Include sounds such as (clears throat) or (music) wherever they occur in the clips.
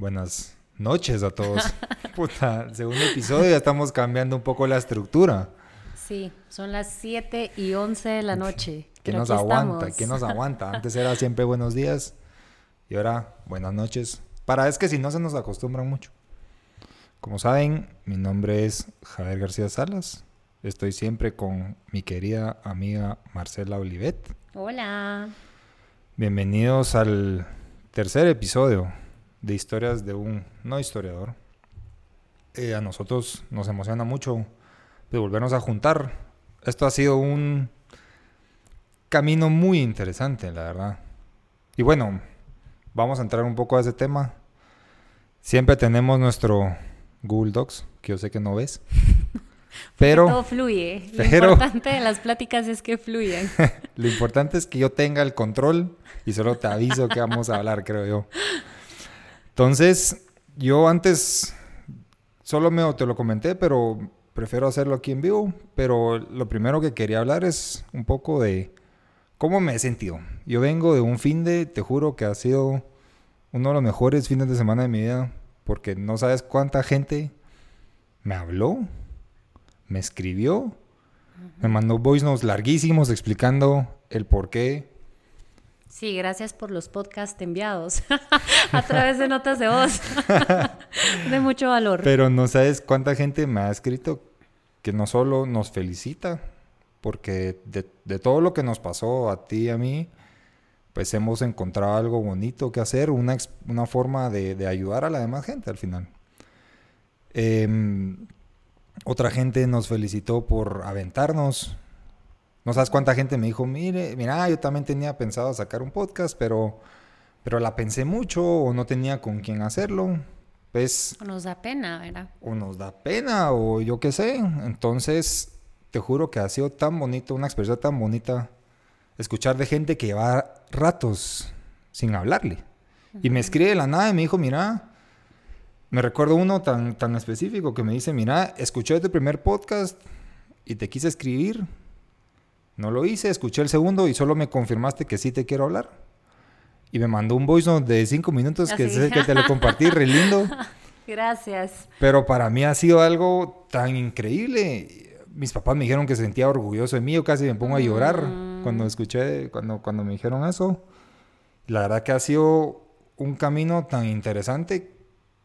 buenas noches a todos. (laughs) Puta, segundo episodio, ya estamos cambiando un poco la estructura. Sí, son las 7 y 11 de la noche. ¿Qué nos aguanta? ¿Qué nos (laughs) aguanta? Antes era siempre buenos días y ahora buenas noches. Para es que si no se nos acostumbran mucho. Como saben, mi nombre es Javier García Salas. Estoy siempre con mi querida amiga Marcela Olivet. Hola. Bienvenidos al tercer episodio de historias de un no historiador. Eh, a nosotros nos emociona mucho de volvernos a juntar. Esto ha sido un camino muy interesante, la verdad. Y bueno, vamos a entrar un poco a ese tema. Siempre tenemos nuestro Google Docs, que yo sé que no ves. (laughs) Pero todo fluye. Lo (laughs) importante de las pláticas es que fluyan. (laughs) lo importante es que yo tenga el control y solo te aviso que vamos a hablar, creo yo. Entonces, yo antes solo me te lo comenté, pero prefiero hacerlo aquí en vivo. Pero lo primero que quería hablar es un poco de cómo me he sentido. Yo vengo de un fin de, te juro que ha sido uno de los mejores fines de semana de mi vida, porque no sabes cuánta gente me habló, me escribió, me mandó voice notes larguísimos explicando el por qué Sí, gracias por los podcasts enviados (laughs) a través de notas de voz. (laughs) de mucho valor. Pero no sabes cuánta gente me ha escrito que no solo nos felicita, porque de, todo lo que nos pasó a ti y a mí, pues hemos encontrado algo bonito que hacer, una, una forma de, ayudar a la demás gente al final. Em, otra gente nos felicitó por aventarnos, no sabes cuánta gente me dijo, mire, mira, yo también tenía pensado sacar un podcast, pero, pero la pensé mucho o no tenía con quién hacerlo. Pues, o nos da pena, ¿verdad? O nos da pena, o yo qué sé. Entonces, te juro que ha sido tan bonito, una experiencia tan bonita, escuchar de gente que lleva ratos sin hablarle. Y me escribe de la nada y me dijo, mira, me recuerdo uno tan, tan específico que me dice, mira, escuché tu primer podcast y te quise escribir, no lo hice, escuché el segundo y solo me confirmaste que sí te quiero hablar. Y me mandó un voice note de cinco minutos que sé que te lo compartí, re lindo. (laughs) Gracias. Pero para mí ha sido algo tan increíble. Mis papás me dijeron que se sentía orgulloso de mí. Yo casi me pongo a llorar mm. cuando escuché, cuando, cuando me dijeron eso. La verdad que ha sido un camino tan interesante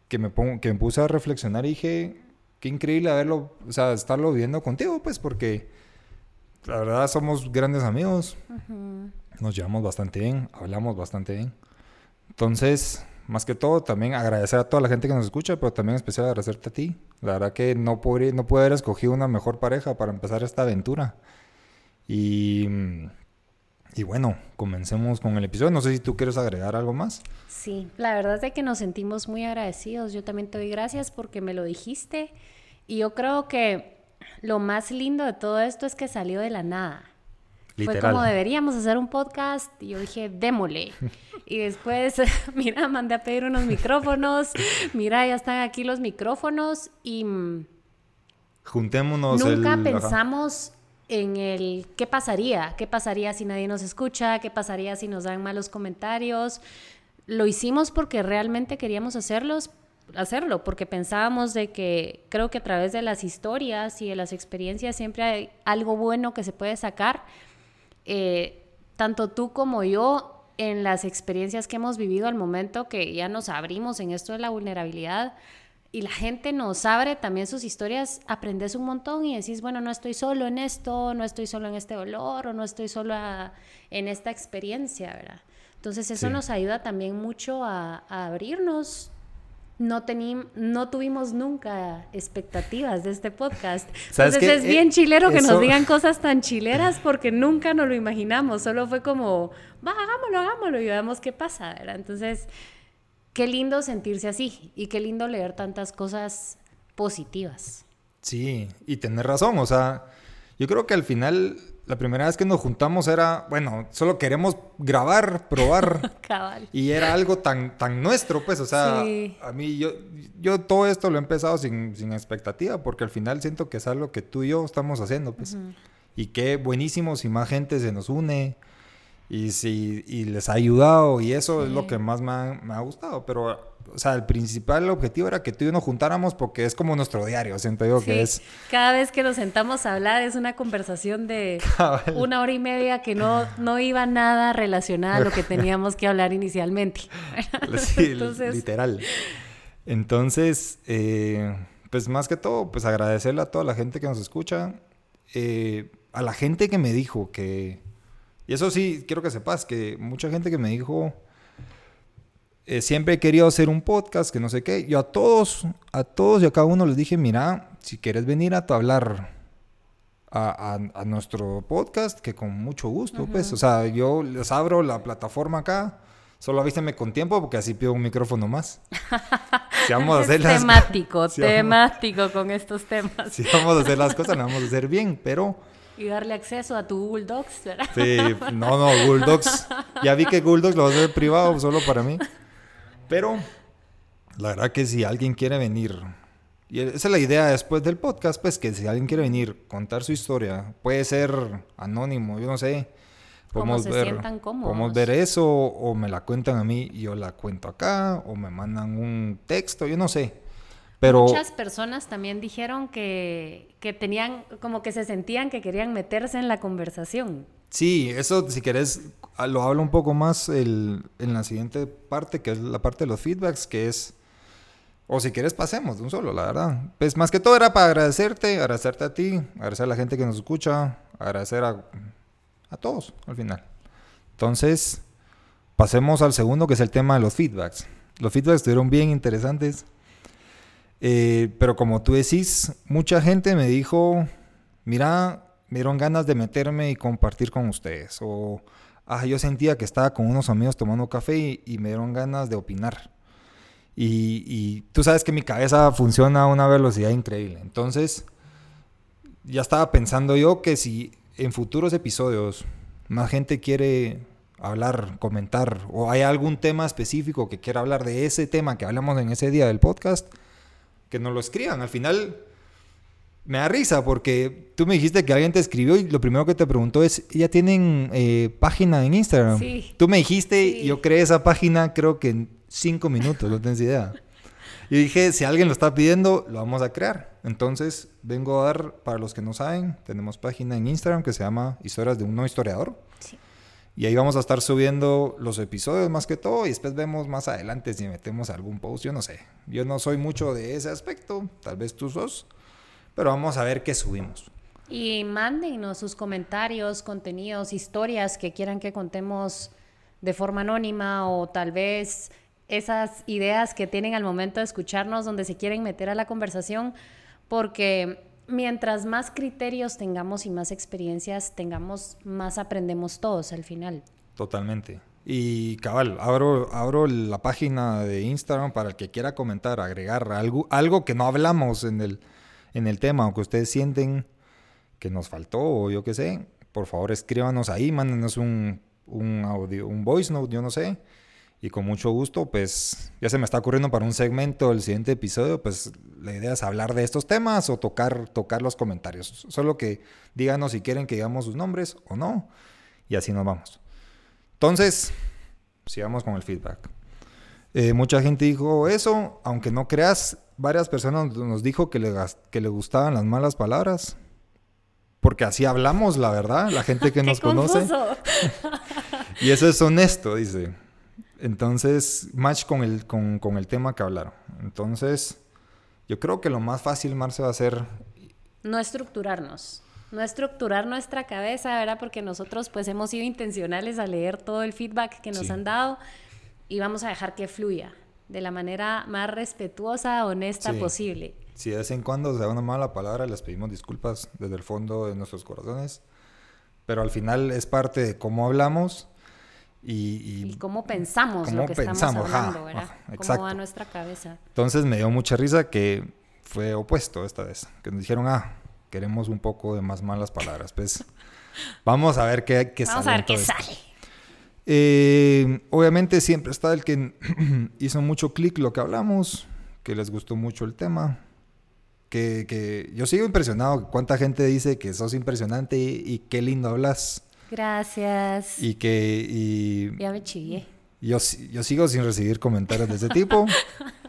que me, pongo, que me puse a reflexionar y dije, qué increíble haberlo, o sea, estarlo viendo contigo, pues, porque la verdad somos grandes amigos. Nos llevamos bastante bien, hablamos bastante bien. Entonces, más que todo, también agradecer a toda la gente que nos escucha, pero también especial agradecerte a ti. La verdad que no, podría, no pude haber escogido una mejor pareja para empezar esta aventura. Y, y bueno, comencemos con el episodio. No sé si tú quieres agregar algo más. Sí, la verdad es que nos sentimos muy agradecidos. Yo también te doy gracias porque me lo dijiste. Y yo creo que lo más lindo de todo esto es que salió de la nada. Fue como deberíamos hacer un podcast y yo dije, démosle. (laughs) Y después, (laughs) mira, mandé a pedir unos micrófonos, mira, ya están aquí los micrófonos y... Mm, Juntémonos. Nunca pensamos en el qué pasaría, qué pasaría si nadie nos escucha, qué pasaría si nos dan malos comentarios. Lo hicimos porque realmente queríamos hacerlos, hacerlo, porque pensábamos de que creo que a través de las historias y de las experiencias siempre hay algo bueno que se puede sacar. Eh, tanto tú como yo, en las experiencias que hemos vivido al momento que ya nos abrimos en esto de la vulnerabilidad y la gente nos abre también sus historias, aprendes un montón y decís, bueno, no estoy solo en esto, no estoy solo en este dolor o no estoy solo en esta experiencia, ¿verdad? Entonces eso nos ayuda también mucho a, a abrirnos no, no tuvimos nunca expectativas de este podcast. Entonces es bien eh, chilero que nos digan cosas tan chileras porque nunca nos lo imaginamos. Solo fue como, va, hagámoslo, hagámoslo y veamos qué pasa. ¿verdad? Entonces, qué lindo sentirse así y qué lindo leer tantas cosas positivas. Sí, y tener razón. O sea, yo creo que al final la primera vez que nos juntamos era, bueno, solo queremos grabar, probar. (laughs) Cabal. Y era algo tan, tan nuestro, pues, o sea, a mí yo, yo todo esto lo he empezado sin, sin, expectativa, porque al final siento que es algo que tú y yo estamos haciendo, pues. Y qué buenísimo si más gente se nos une. Y, si, y les ha ayudado y eso es lo que más me ha, me ha gustado. Pero o sea, el principal objetivo era que tú y yo nos juntáramos porque es como nuestro diario, siento yo que es... Cada vez que nos sentamos a hablar es una conversación de una hora y media que no, no iba nada relacionada a lo que (laughs) teníamos que hablar inicialmente. sí, (laughs) literal. Entonces, eh, pues más que todo, pues agradecerle a toda la gente que nos escucha, eh, a la gente que me dijo que... Y eso sí, quiero que sepas que mucha gente que me dijo eh, siempre he querido hacer un podcast, que no sé qué. Yo a todos, a todos y a cada uno les dije, mira, si quieres venir a hablar a, a, nuestro podcast, que con mucho gusto, pues. O sea, yo les abro la plataforma acá. Solo avísenme con tiempo porque así pido un micrófono más. Si vamos a (laughs) hacer las temático, (laughs) temático con estos temas. (laughs) Si vamos a hacer las cosas, las vamos a hacer bien, pero... Y darle acceso a tu Google Docs, ¿verdad? Sí, no, no, Google Docs. Ya vi que Google Docs lo va a hacer privado solo para mí. Pero la verdad que si alguien quiere venir, y esa es la idea después del podcast, pues que si alguien quiere venir, contar su historia, puede ser anónimo, yo no sé. Podemos ver, podemos ver eso, o me la cuentan a mí y yo la cuento acá, o me mandan un texto, yo no sé. Pero... Muchas personas también dijeron que, que tenían, como que se sentían que querían meterse en la conversación. Sí, eso si querés lo hablo un poco más el, en la siguiente parte, que es la parte de los feedbacks, que es, o si quieres pasemos de un solo, la verdad. Pues más que todo era para agradecerte, agradecerte a ti, agradecer a la gente que nos escucha, agradecer a, a todos al final. Entonces, pasemos al segundo, que es el tema de los feedbacks. Los feedbacks estuvieron bien interesantes. Eh, pero como tú decís, mucha gente me dijo, mira, me dieron ganas de meterme y compartir con ustedes. O ah, yo sentía que estaba con unos amigos tomando café y, me dieron ganas de opinar. Y, tú sabes que mi cabeza funciona a una velocidad increíble. Entonces, ya estaba pensando yo que si en futuros episodios más gente quiere hablar, comentar, o hay algún tema específico que quiera hablar de ese tema que hablamos en ese día del podcast, que nos lo escriban. Al final, me da risa porque tú me dijiste que alguien te escribió y lo primero que te preguntó es, ¿ya tienen eh, página en Instagram? Sí. Tú me dijiste, yo creé esa página creo que en cinco minutos, no tienes idea. (laughs) Y dije, si alguien lo está pidiendo, lo vamos a crear. Entonces, vengo a dar, para los que no saben, tenemos página en Instagram que se llama Historias de un no historiador. Y ahí vamos a estar subiendo los episodios más que todo y después vemos más adelante si metemos algún post, yo no sé. Yo no soy mucho de ese aspecto, tal vez tú sos. Pero vamos a ver qué subimos. Y mándenos sus comentarios, contenidos, historias que quieran que contemos de forma anónima o tal vez esas ideas que tienen al momento de escucharnos donde se quieren meter a la conversación, porque mientras más criterios tengamos y más experiencias tengamos, más aprendemos todos al final. Totalmente. Y cabal, abro, abro la página de Instagram para el que quiera comentar, agregar algo, algo que no hablamos en el, en el tema, aunque ustedes sienten que nos faltó o yo qué sé, por favor escríbanos ahí, mándenos un, un audio, un voice note, yo no sé. Y con mucho gusto, pues ya se me está ocurriendo para un segmento del siguiente episodio, pues la idea es hablar de estos temas o tocar, tocar los comentarios. Solo que díganos si quieren que digamos sus nombres o no. Y así nos vamos. Entonces, sigamos con el feedback. Eh, mucha gente dijo eso, aunque no creas, varias personas nos dijo que le, que le gustaban las malas palabras. Porque así hablamos, la verdad, la gente que (laughs) nos conoce. (laughs) y eso es honesto, dice. Entonces, match con el, con, con, el tema que hablaron. Entonces, yo creo que lo más fácil, Marce, va a ser... No estructurarnos. No estructurar nuestra cabeza, ¿verdad? Porque nosotros pues hemos sido intencionales a leer todo el feedback que nos han dado y vamos a dejar que fluya de la manera más respetuosa, honesta posible. Si de vez en cuando se da una mala palabra, les pedimos disculpas desde el fondo de nuestros corazones, pero al final es parte de cómo hablamos y, y, cómo pensamos lo que estamos hablando, ¿verdad? cómo va nuestra cabeza. Entonces me dio mucha risa que fue opuesto esta vez, que nos dijeron, ah, queremos un poco de más malas palabras, pues (laughs) vamos a ver qué, qué vamos a ver qué sale. Eh, obviamente siempre está el que (clears throat) hizo mucho clic lo que hablamos, que les gustó mucho el tema. Que, que, yo sigo impresionado. ¿Cuánta gente dice que sos impresionante y, qué lindo hablas? Gracias. Y que... Y, ya me chillé. Yo, yo sigo sin recibir comentarios de ese tipo.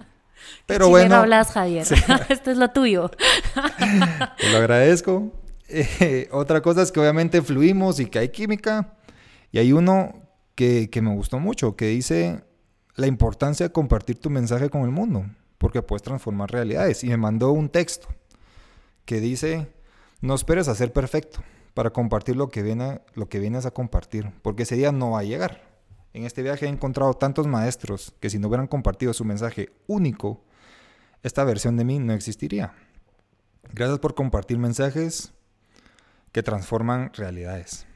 (laughs) Pero bueno. hablas, Javier. (laughs) Esto es lo tuyo. (laughs) Te lo agradezco. Eh, otra cosa es que obviamente fluimos y que hay química. Y hay uno que, que me gustó mucho, que dice la importancia de compartir tu mensaje con el mundo, porque puedes transformar realidades. Y me mandó un texto que dice, no esperes a ser perfecto para compartir lo que, viene, lo que vienes a compartir, porque ese día no va a llegar. En este viaje he encontrado tantos maestros que si no hubieran compartido su mensaje único, esta versión de mí no existiría. Gracias por compartir mensajes que transforman realidades.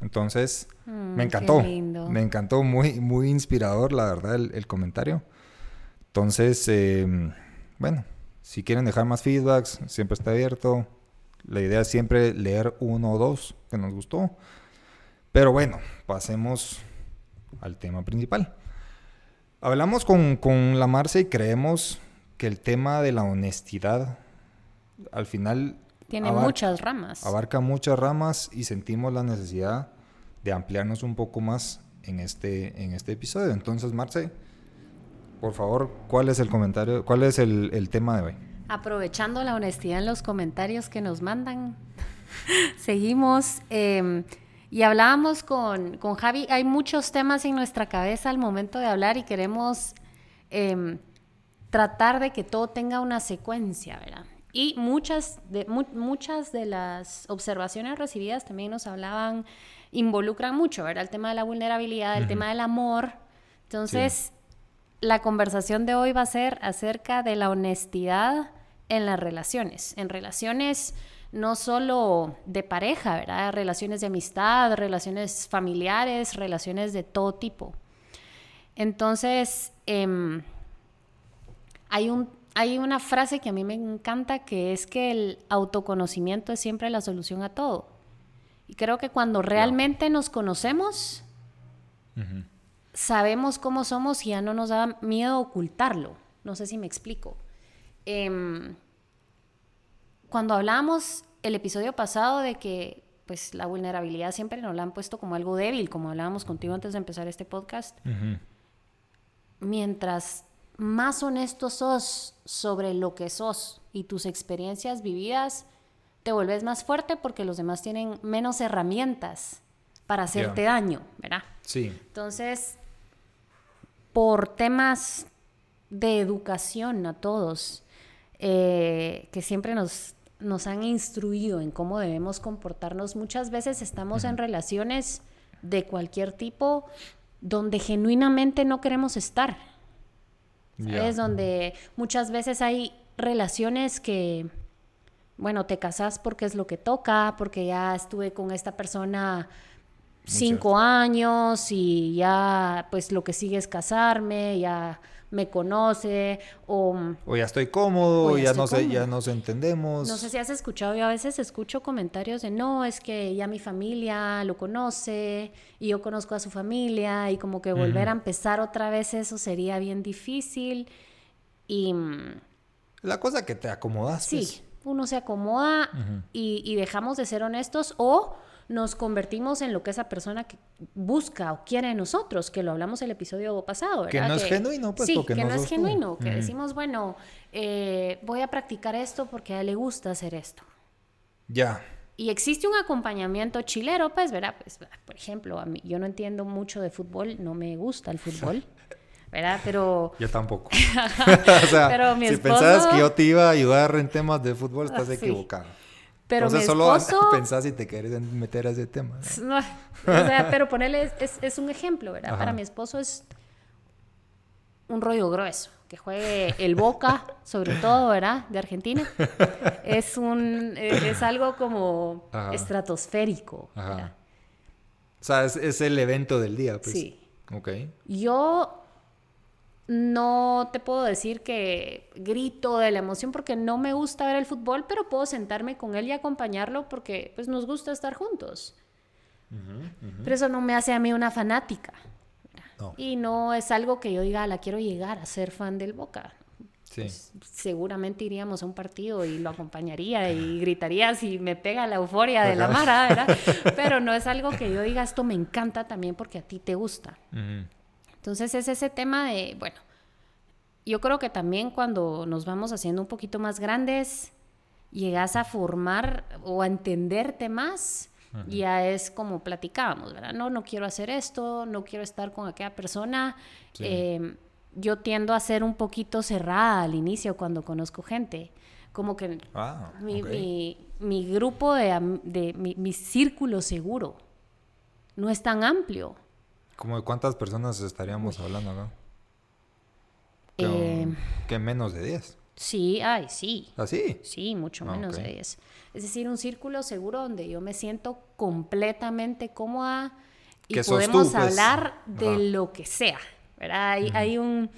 Entonces, mm, me encantó. Me encantó, muy, muy inspirador, la verdad, el, comentario. Entonces, em, bueno, si quieren dejar más feedbacks, siempre está abierto. La idea es siempre leer uno o dos que nos gustó. Pero bueno, pasemos al tema principal. Hablamos con, con la Marce y creemos que el tema de la honestidad al final tiene muchas ramas. Abarca muchas ramas y sentimos la necesidad de ampliarnos un poco más en este, en este episodio. Entonces, Marce, por favor, ¿cuál es el comentario, cuál es el, tema de hoy? Aprovechando la honestidad en los comentarios que nos mandan, (laughs) seguimos. Em, y hablábamos con, con, Javi, hay muchos temas en nuestra cabeza al momento de hablar y queremos em, tratar de que todo tenga una secuencia, ¿verdad? Y muchas de, muchas de las observaciones recibidas también nos hablaban, involucran mucho, ¿verdad? El tema de la vulnerabilidad, el tema del amor. Entonces, la conversación de hoy va a ser acerca de la honestidad en las relaciones, en relaciones no solo de pareja, ¿verdad? Relaciones de amistad, relaciones familiares, relaciones de todo tipo. Entonces, em, hay un hay una frase que a mí me encanta que es que el autoconocimiento es siempre la solución a todo. Y creo que cuando realmente nos conocemos, sabemos cómo somos y ya no nos da miedo ocultarlo. No sé si me explico. Em, cuando hablamos el episodio pasado de que pues la vulnerabilidad siempre nos la han puesto como algo débil, como hablábamos contigo antes de empezar este podcast, mientras más honesto sos sobre lo que sos y tus experiencias vividas, te vuelves más fuerte porque los demás tienen menos herramientas para hacerte daño, ¿verdad? Sí. Entonces, por temas de educación a todos, eh, que siempre nos, nos han instruido en cómo debemos comportarnos, muchas veces estamos en relaciones de cualquier tipo donde genuinamente no queremos estar. Es Donde muchas veces hay relaciones que, bueno, te casas porque es lo que toca, porque ya estuve con esta persona cinco años y ya pues lo que sigue es casarme, ya me conoce o, o ya estoy cómodo, ya, no sé, ya nos entendemos. No sé si has escuchado, yo a veces escucho comentarios de no, es que ya mi familia lo conoce y yo conozco a su familia y como que volver a empezar otra vez eso sería bien difícil y mm, la cosa que te acomodas. Sí, pues. uno se acomoda y, y dejamos de ser honestos o nos convertimos en lo que esa persona busca o quiere en nosotros, que lo hablamos el episodio pasado, ¿verdad? Que no es genuino, pues. Sí, que no, es genuino, que decimos, bueno, eh, voy a practicar esto porque a él le gusta hacer esto. Ya. Y existe un acompañamiento chilero, pues, ¿verdad? Pues, por ejemplo, a mí, yo no entiendo mucho de fútbol, no me gusta el fútbol. (laughs) ¿verdad? Pero... Yo tampoco. (laughs) o sea, si pensabas que yo te iba a ayudar en temas de fútbol, estás (laughs) ah, equivocado. Pero Entonces, solo (laughs) pensás si te quieres meter a ese tema. ¿no? o sea, pero ponerle, es, es, un ejemplo, ¿verdad? Para mi esposo es un rollo grueso. Que juegue el Boca, (laughs) sobre todo, ¿verdad? De Argentina. Es un, es, algo como estratosférico. Ajá. O sea, es, es, el evento del día, pues. Sí. Ok. Yo no te puedo decir que grito de la emoción porque no me gusta ver el fútbol, pero puedo sentarme con él y acompañarlo porque pues nos gusta estar juntos. Pero eso no me hace a mí una fanática. Y no es algo que yo diga, la quiero llegar a ser fan del Boca. pues, seguramente iríamos a un partido y lo acompañaría y gritaría si me pega la euforia de la mara, ¿verdad? (laughs) Pero no es algo que yo diga, esto me encanta también porque a ti te gusta. Entonces es ese tema de, bueno, yo creo que también cuando nos vamos haciendo un poquito más grandes, llegas a formar o a entenderte más. Ya es como platicábamos, ¿verdad? No, no quiero hacer esto, no quiero estar con aquella persona. Eh, yo tiendo a ser un poquito cerrada al inicio cuando conozco gente. Como que ah, mi, grupo de, de mi, círculo seguro no es tan amplio. ¿Cómo de cuántas personas estaríamos hablando no? Eh, que menos de 10. Sí, ay, sí. ¿Ah, sí? Sí, mucho ah, menos de 10. Es decir, un círculo seguro donde yo me siento completamente cómoda y podemos pues. hablar de lo que sea. Hay, un,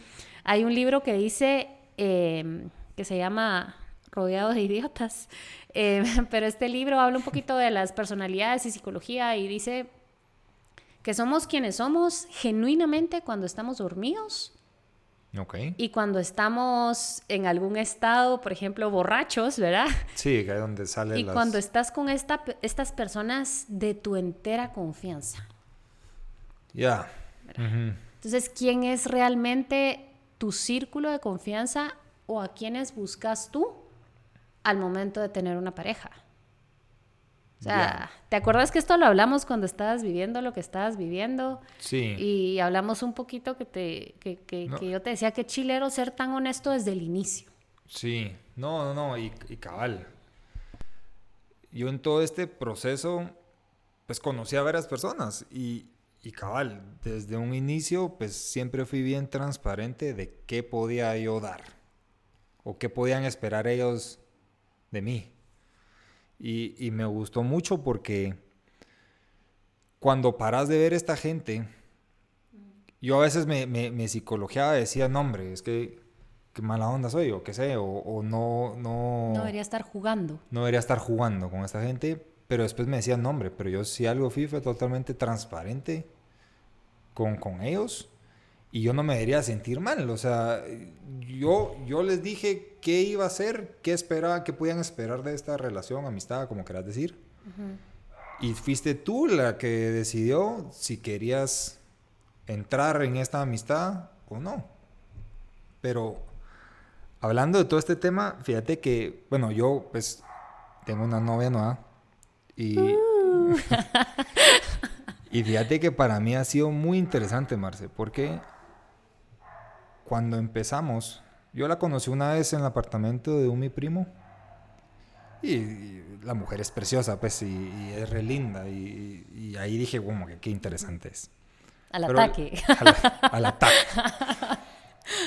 hay un libro que dice, em, que se llama Rodeado de Idiotas, (laughs) em, pero este libro habla un poquito de las personalidades y psicología y dice que somos quienes somos genuinamente cuando estamos dormidos. Y cuando estamos en algún estado, por ejemplo, borrachos, ¿verdad? Sí, que es donde sale. Y cuando estás con esta, estas personas de tu entera confianza. Ya. Entonces, ¿quién es realmente tu círculo de confianza o a quiénes buscas tú al momento de tener una pareja? O sea, ¿te acuerdas que esto lo hablamos cuando estabas viviendo lo que estabas viviendo? Sí. Y hablamos un poquito que, te, que, que, yo te decía que chilero ser tan honesto desde el inicio. Sí, no, no, no, y, y cabal. Yo en todo este proceso, pues conocí a varias personas y, y cabal, desde un inicio, pues siempre fui bien transparente de qué podía yo dar o qué podían esperar ellos de mí. Y, me gustó mucho porque cuando paras de ver esta gente, yo a veces me, me, me psicologiaba, decía, no hombre, es que qué mala onda soy o qué sé, o, o no, no... No debería estar jugando. No debería estar jugando con esta gente, pero después me decían, no hombre, pero yo si algo fui fue totalmente transparente con, con ellos y yo no me debería sentir mal. O sea, yo, yo les dije qué iba a hacer, qué esperaba, qué podían esperar de esta relación, amistad, como quieras decir. Y fuiste tú la que decidió si querías entrar en esta amistad o no. Pero hablando de todo este tema, fíjate que, bueno, yo pues tengo una novia nueva y... Uh. (laughs) Y fíjate que para mí ha sido muy interesante, Marce, porque cuando empezamos, yo la conocí una vez en el apartamento de un mi primo. Y, la mujer es preciosa, pues, y, es re linda. Y, ahí dije, como que qué interesante es. Al ataque. (laughs) Al, ataque.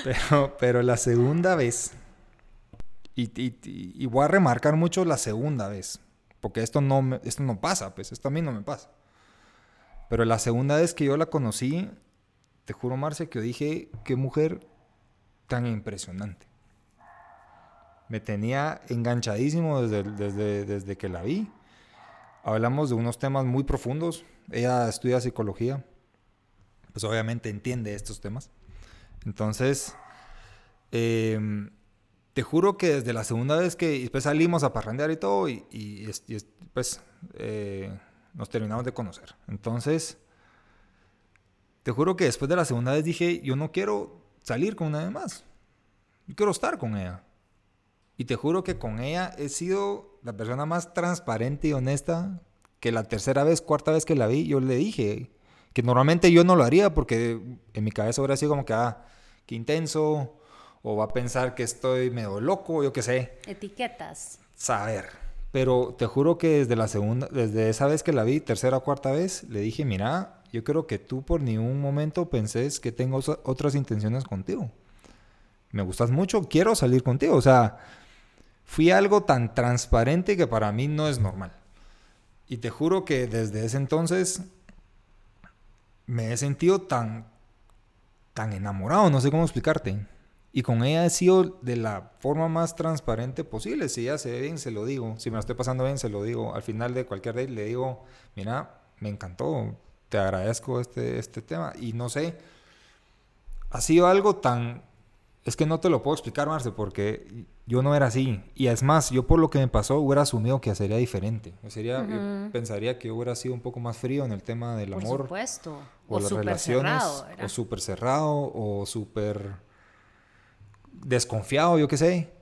Pero, pero la segunda vez, y, voy a remarcar mucho la segunda vez, porque esto no, esto no pasa, pues, esto a mí no me pasa. Pero la segunda vez que yo la conocí, te juro, Marce, que yo dije, qué mujer tan impresionante. Me tenía enganchadísimo desde, desde, desde que la vi. Hablamos de unos temas muy profundos. Ella estudia psicología. Pues obviamente entiende estos temas. Entonces, em, te juro que desde la segunda vez que después salimos a parrandear y todo, y, y, pues eh, nos terminamos de conocer. Entonces, te juro que después de la segunda vez dije, yo no quiero salir con nadie más. Yo quiero estar con ella. Y te juro que con ella he sido la persona más transparente y honesta que la tercera vez, cuarta vez que la vi, yo le dije que normalmente yo no lo haría porque en mi cabeza hubiera sido como que, ah, qué intenso, o va a pensar que estoy medio loco, yo qué sé. Etiquetas. Saber. Pero te juro que desde la segunda, desde esa vez que la vi, tercera o cuarta vez, le dije, mira, yo creo que tú por ningún momento pensés que tengo otras intenciones contigo. Me gustas mucho, quiero salir contigo. O sea, fui algo tan transparente que para mí no es normal. Y te juro que desde ese entonces me he sentido tan, tan enamorado, no sé cómo explicarte. Y con ella he sido de la forma más transparente posible. Si ella se ve bien, se lo digo. Si me lo estoy pasando bien, se lo digo. Al final de cualquier día le digo, mira, me encantó, te agradezco este, este tema. Y no sé, ha sido algo tan Es que no te lo puedo explicar, Marce, porque yo no era así. Y es más, yo por lo que me pasó hubiera asumido que sería diferente. Sería, yo pensaría que hubiera sido un poco más frío en el tema del amor. Por supuesto. O, las relaciones. Cerrado, o súper cerrado, o súper desconfiado, yo qué sé.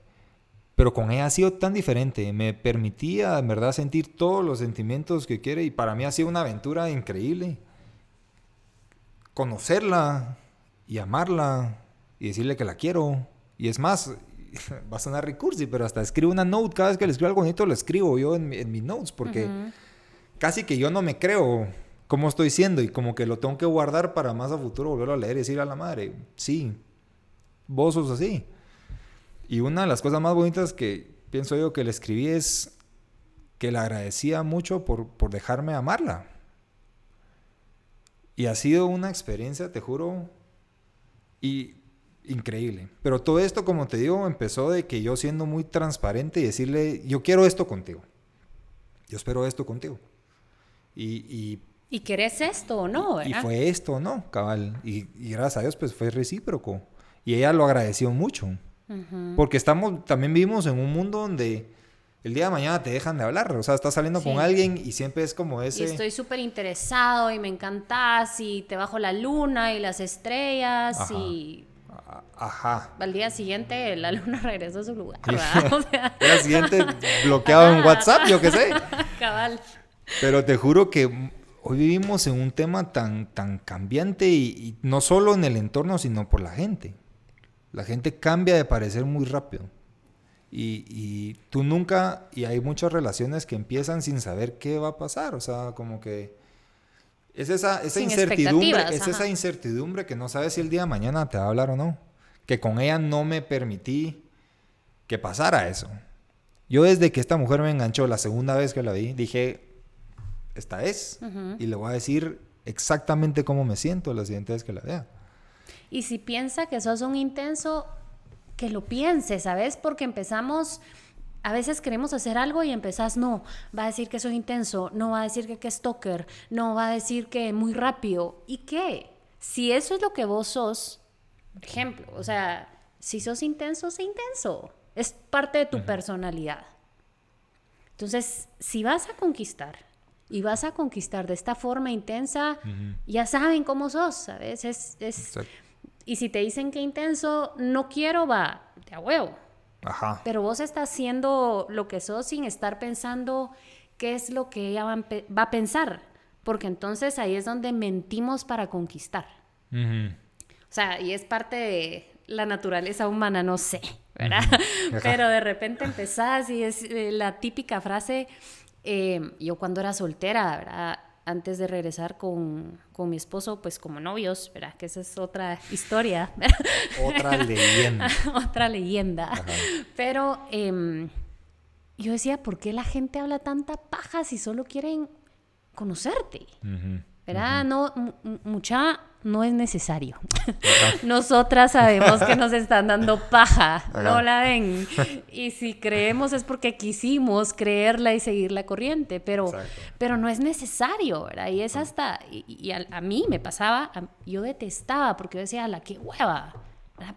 Pero con ella ha sido tan diferente. Me permitía, en verdad, sentir todos los sentimientos que quiere. Y para mí ha sido una aventura increíble. Conocerla y amarla y decirle que la quiero. Y es más, (laughs) va a sonar recursi, pero hasta escribo una note. Cada vez que le escribo algo bonito, lo escribo yo en, mis notes, porque casi que yo no me creo cómo estoy siendo y como que lo tengo que guardar para más a futuro volverlo a leer y decir a la madre, sí, vos sos así. Y una de las cosas más bonitas que pienso yo que le escribí es que le agradecía mucho por, por dejarme amarla. Y ha sido una experiencia, te juro, y increíble. Pero todo esto, como te digo, empezó de que yo siendo muy transparente y decirle, yo quiero esto contigo. Yo espero esto contigo. Y, y, querés esto o no? Y fue esto o no, cabal. Y, gracias a Dios, pues fue recíproco. Y ella lo agradeció mucho. Porque estamos, también vivimos en un mundo donde el día de mañana te dejan de hablar. O sea, estás saliendo con alguien y siempre es como ese. Y estoy súper interesado y me encantas y te bajo la luna y las estrellas y. Ajá. Al día siguiente la luna (laughs) regresó a su lugar. O sea... (laughs) Al día siguiente bloqueado en WhatsApp, yo qué sé. (laughs) Cabal. Pero te juro que hoy vivimos en un tema tan, tan cambiante y no solo en el entorno, sino por la gente. La gente cambia de parecer muy rápido. Y, tú nunca, y hay muchas relaciones que empiezan sin saber qué va a pasar, o sea, como que es esa, esa incertidumbre, es esa incertidumbre que no sabes si el día de mañana te va a hablar o no, que con ella no me permití que pasara eso. Yo desde que esta mujer me enganchó la segunda vez que la vi, dije, esta es, y le voy a decir exactamente cómo me siento la siguiente vez que la vea. Y si piensa que sos un intenso, que lo pienses, ¿sabes? Porque empezamos, a veces queremos hacer algo y empezás, no, va a decir que soy intenso, no va a decir que, que es stalker, no va a decir que muy rápido. ¿Y qué? Si eso es lo que vos sos, por ejemplo, o sea, si sos intenso, sé intenso. Es parte de tu personalidad. Entonces, si vas a conquistar y vas a conquistar de esta forma intensa, ya saben cómo sos, ¿sabes? Es, es y si te dicen que intenso, no quiero, va, de a huevo. Ajá. Pero vos estás haciendo lo que sos sin estar pensando qué es lo que ella va, a pensar. Porque entonces ahí es donde mentimos para conquistar. O sea, y es parte de la naturaleza humana, no sé, ¿verdad? (laughs) Pero de repente empezás y es eh, la típica frase, eh, yo cuando era soltera, ¿verdad? Antes de regresar con, mi esposo, pues como novios, ¿verdad? Que esa es otra historia. Otra (laughs) leyenda. otra leyenda. Pero em, yo decía, ¿por qué la gente habla tanta paja si solo quieren conocerte? ¿Verdad? No, mucha no es necesario. (laughs) Nosotras sabemos que nos están dando paja, no la ven. Y si creemos es porque quisimos creerla y seguir la corriente, pero, pero no es necesario, ¿verdad? Y es hasta, y, a, mí me pasaba, yo detestaba porque yo decía, la qué hueva,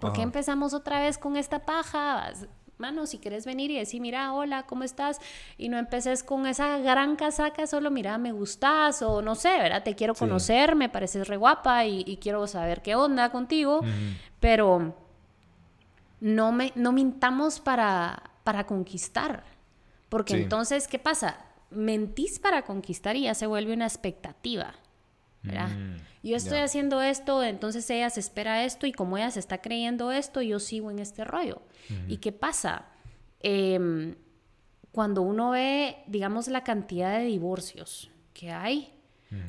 ¿Por qué empezamos otra vez con esta paja? Mano, si quieres venir y decir, mira, hola, ¿cómo estás? Y no empeces con esa gran casaca, solo, mira, me gustas o no sé, ¿verdad? Te quiero conocer, me pareces re guapa y, quiero saber qué onda contigo, pero no, me, no mintamos para, para conquistar, porque entonces, ¿qué pasa? Mentís para conquistar y ya se vuelve una expectativa. ¿Verdad? Mm, yo estoy haciendo esto, entonces ella se espera esto y como ella se está creyendo esto, yo sigo en este rollo. ¿Y qué pasa? Em, cuando uno ve, digamos, la cantidad de divorcios que hay,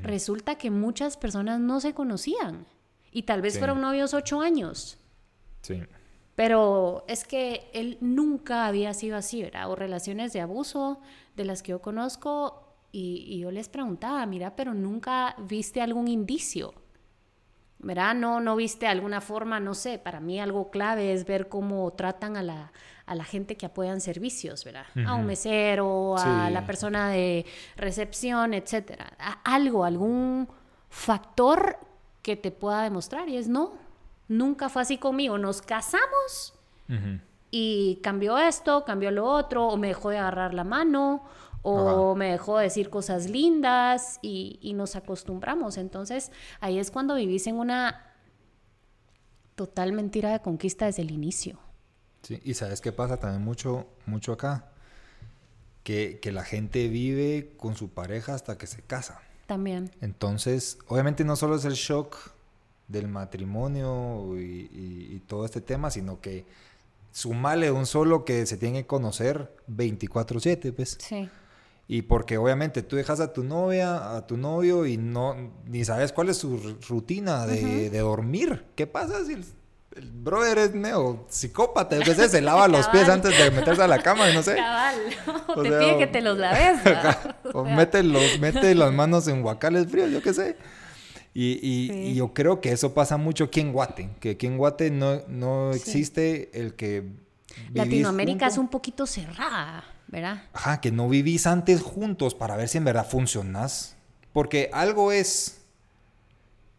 resulta que muchas personas no se conocían y tal vez fueron novios ocho años. Sí. Pero es que él nunca había sido así, ¿verdad? O relaciones de abuso de las que yo conozco y, yo les preguntaba, mira, pero nunca viste algún indicio, ¿verdad? No, no viste alguna forma, no sé, para mí algo clave es ver cómo tratan a la, a la gente que apoyan servicios, ¿verdad? A un mesero, a la persona de recepción, etcétera. algo, algún factor que te pueda demostrar y es no. nunca fue así conmigo. Nos casamos y cambió esto, cambió lo otro, o me dejó de agarrar la mano, o me dejó decir cosas lindas y, y, nos acostumbramos. Entonces ahí es cuando vivís en una total mentira de conquista desde el inicio. Sí, y sabes qué pasa también mucho, mucho acá, que, que la gente vive con su pareja hasta que se casa. También. Entonces, obviamente no solo es el shock del matrimonio y, y todo este tema, sino que sumale un solo que se tiene que conocer 24/7, pues. Sí. Y porque obviamente tú dejas a tu novia, a tu novio y no ni sabes cuál es su rutina de, dormir. ¿Qué pasa si el, brother es neo psicópata? Yo sé, se lava (laughs) los pies antes de meterse a la cama y no sé. Cabal. (laughs) (laughs) O, te pide que te los laves. o, mete, los, mete las manos en guacales fríos, yo qué sé. Y, y, yo creo que eso pasa mucho aquí en Guate, que aquí en Guate no, no existe el que... Latinoamérica es un poquito cerrada. ¿Verdad? Ajá, que no vivís antes juntos para ver si en verdad funcionas. Porque algo es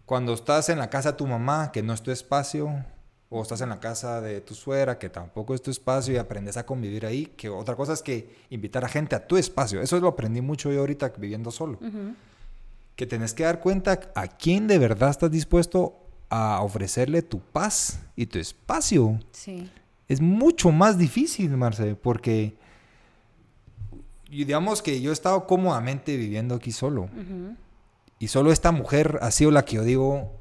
cuando estás en la casa de tu mamá, que no es tu espacio, o estás en la casa de tu suegra, que tampoco es tu espacio, y aprendes a convivir ahí, que otra cosa es que invitar a gente a tu espacio. Eso lo aprendí mucho yo ahorita viviendo solo. Que tenés que dar cuenta a quién de verdad estás dispuesto a ofrecerle tu paz y tu espacio. Sí. Es mucho más difícil, Marce, porque digamos que yo he estado cómodamente viviendo aquí solo. Y solo esta mujer ha sido la que yo digo,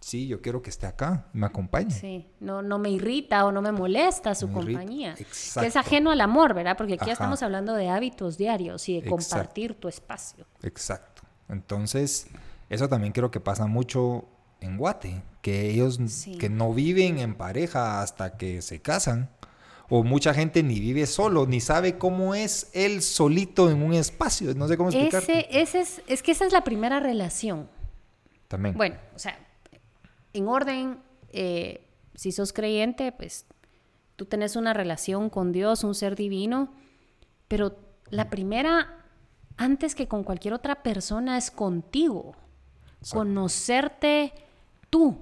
sí, yo quiero que esté acá, me acompañe. Sí, no, no me irrita o no me molesta su compañía. Que es ajeno al amor, ¿verdad? Porque aquí estamos hablando de hábitos diarios y de compartir tu espacio. Exacto. Entonces, eso también creo que pasa mucho en Guate, que ellos que no viven en pareja hasta que se casan o mucha gente ni vive solo, ni sabe cómo es él solito en un espacio. No sé cómo explicarte. Ese, es, es que esa es la primera relación. También. Bueno, o sea, en orden, eh, si sos creyente, pues tú tenés una relación con Dios, un ser divino, pero la primera, antes que con cualquier otra persona, es contigo. Conocerte tú,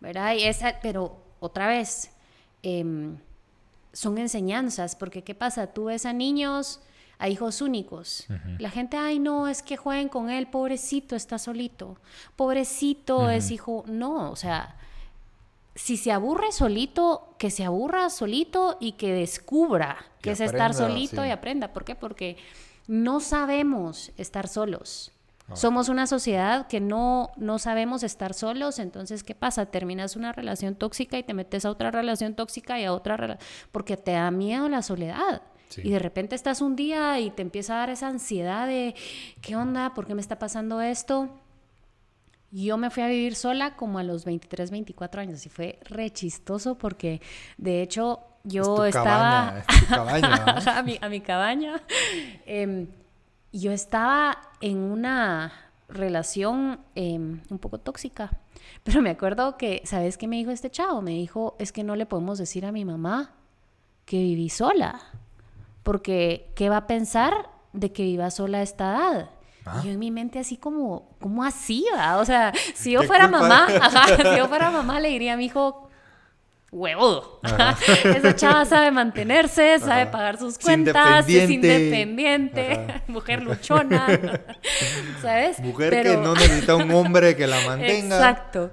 ¿verdad? Y esa, pero otra vez, eh, son enseñanzas, porque ¿qué pasa? Tú ves a niños, a hijos únicos. La gente, ay, no, es que jueguen con él, pobrecito, está solito. Pobrecito es hijo. No, o sea, si se aburre solito, que se aburra solito y que descubra que es estar solito y aprenda. ¿Por qué? Porque no sabemos estar solos. Ah. Somos una sociedad que no, no sabemos estar solos, entonces, ¿qué pasa? Terminas una relación tóxica y te metes a otra relación tóxica y a otra relación, porque te da miedo la soledad. Y de repente estás un día y te empieza a dar esa ansiedad de, ¿qué onda? ¿Por qué me está pasando esto? Yo me fui a vivir sola como a los 23, 24 años y fue re chistoso porque de hecho yo estaba (laughs) a, mi, a, mi, cabaña. Eh, yo estaba en una relación em, un poco tóxica. (laughs) Pero me acuerdo que, ¿sabes qué me dijo este chavo? Me dijo, es que no le podemos decir a mi mamá que viví sola. Porque, ¿qué va a pensar de que viva sola a esta edad? Y yo en mi mente así como, ¿cómo así? O sea, si yo fuera mamá, (laughs) si yo fuera mamá le diría a mi hijo, huevudo. (laughs) Esa chava sabe mantenerse, sabe pagar sus cuentas, es independiente, (laughs) mujer luchona, (laughs) ¿sabes? Mujer que no necesita un hombre que la mantenga. Exacto.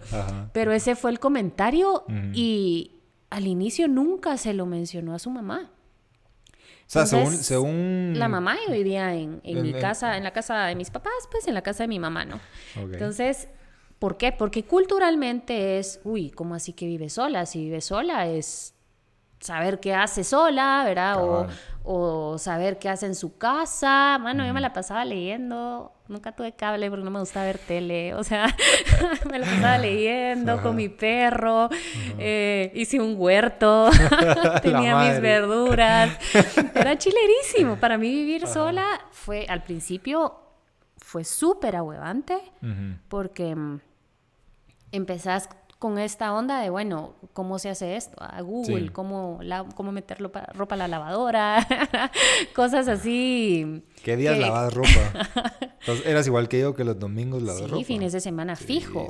Pero ese fue el comentario y al inicio nunca se lo mencionó a su mamá. O sea, según, La mamá vivía en, mi casa, en la casa de mis papás, pues en la casa de mi mamá, ¿no? Entonces, ¿Por qué? Porque culturalmente es, uy, ¿cómo así que vive sola? Si vive sola es saber qué hace sola, ¿verdad? O, saber qué hace en su casa. Bueno, yo me la pasaba leyendo. Nunca tuve cable porque no me gustaba ver tele. O sea, (laughs) me la pasaba (laughs) leyendo con mi perro. Eh, hice un huerto. (laughs) Tenía mis verduras. Era chilerísimo. Para mí vivir sola fue, al principio, fue súper ahuevante. Porque mm, empezás con esta onda de, bueno, ¿cómo se hace esto? A Google, ¿cómo, la, cómo meterlo para, ropa a la lavadora, (laughs) cosas así. ¿Qué días lavas ropa? (laughs) Entonces, eras igual que yo que los domingos lavas ropa. Sí, fines de semana fijo.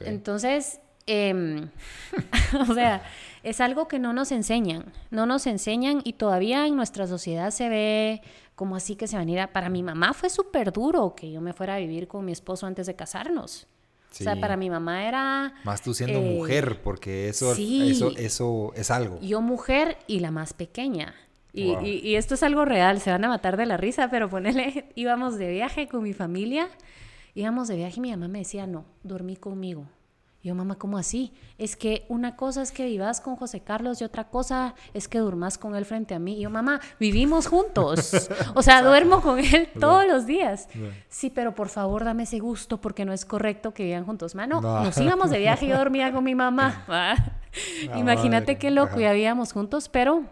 Entonces, em, (laughs) o sea, es algo que no nos enseñan, no nos enseñan y todavía en nuestra sociedad se ve como así que se van a ir a... Para mi mamá fue súper duro que yo me fuera a vivir con mi esposo antes de casarnos. O sea, para mi mamá era... Más tú siendo eh, mujer, porque eso, eso, eso es algo. Yo mujer y la más pequeña. Y, y, esto es algo real, se van a matar de la risa, pero ponele, íbamos de viaje con mi familia, íbamos de viaje y mi mamá me decía, no, dormí conmigo yo, mamá, ¿cómo así? Es que una cosa es que vivas con José Carlos y otra cosa es que durmas con él frente a mí. Y yo, mamá, vivimos juntos. (laughs) O sea, duermo con él todos los días. Sí, pero por favor dame ese gusto porque no es correcto que vivan juntos. Mano, nos íbamos de viaje y yo dormía con mi mamá. (laughs) Imagínate qué loco, y habíamos juntos, pero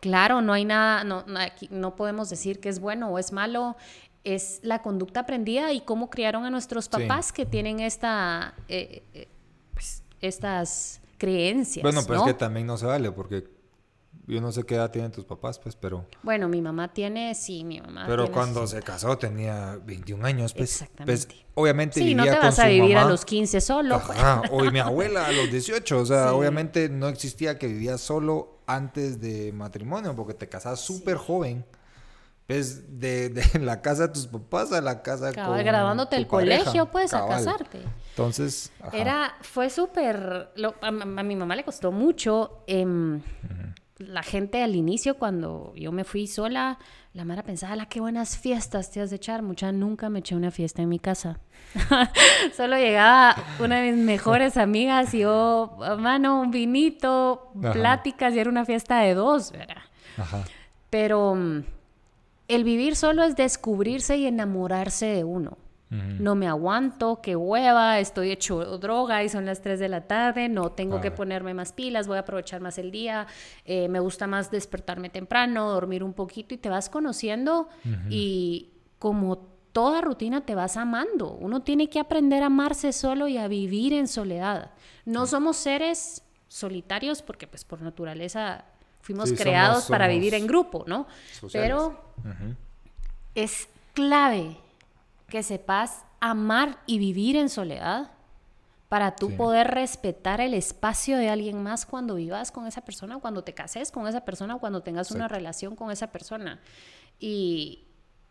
claro, no hay nada, no, no podemos decir que es bueno o es malo es la conducta aprendida y cómo criaron a nuestros papás que tienen esta, eh, eh, pues, estas creencias. Bueno, pero es que también no se vale porque yo no sé qué edad tienen tus papás, pues, pero... Bueno, mi mamá tiene, sí, mi mamá Pero cuando se casó tenía 21 años, pues, Exactamente. pues obviamente sí, no te vas a vivir a los 15 solo. Ajá, o mi abuela a los 18, o sea, obviamente no existía que vivías solo antes de matrimonio, porque te casas súper joven ves de, de, (laughs) la casa de tus papás a la casa Cabal, con grabándote el colegio pues a casarte. Entonces era fue súper a, mi mamá le costó mucho em, la gente al inicio cuando yo me fui sola la Mara pensaba la qué buenas fiestas te has de echar mucha nunca me eché una fiesta en mi casa. (laughs) Solo llegaba una de mis mejores amigas y yo mano un vinito pláticas y era una fiesta de dos ¿verdad? Ajá. pero el vivir solo es descubrirse y enamorarse de uno. No me aguanto, qué hueva, estoy hecho droga y son las 3 de la tarde, no tengo que ponerme más pilas, voy a aprovechar más el día, eh, me gusta más despertarme temprano, dormir un poquito y te vas conociendo y como toda rutina te vas amando. Uno tiene que aprender a amarse solo y a vivir en soledad. No somos seres solitarios porque pues por naturaleza fuimos creados para vivir en grupo, ¿no? Pero es clave que sepas amar y vivir en soledad para tú poder respetar el espacio de alguien más cuando vivas con esa persona, cuando te cases con esa persona, cuando tengas una relación con esa persona. Y,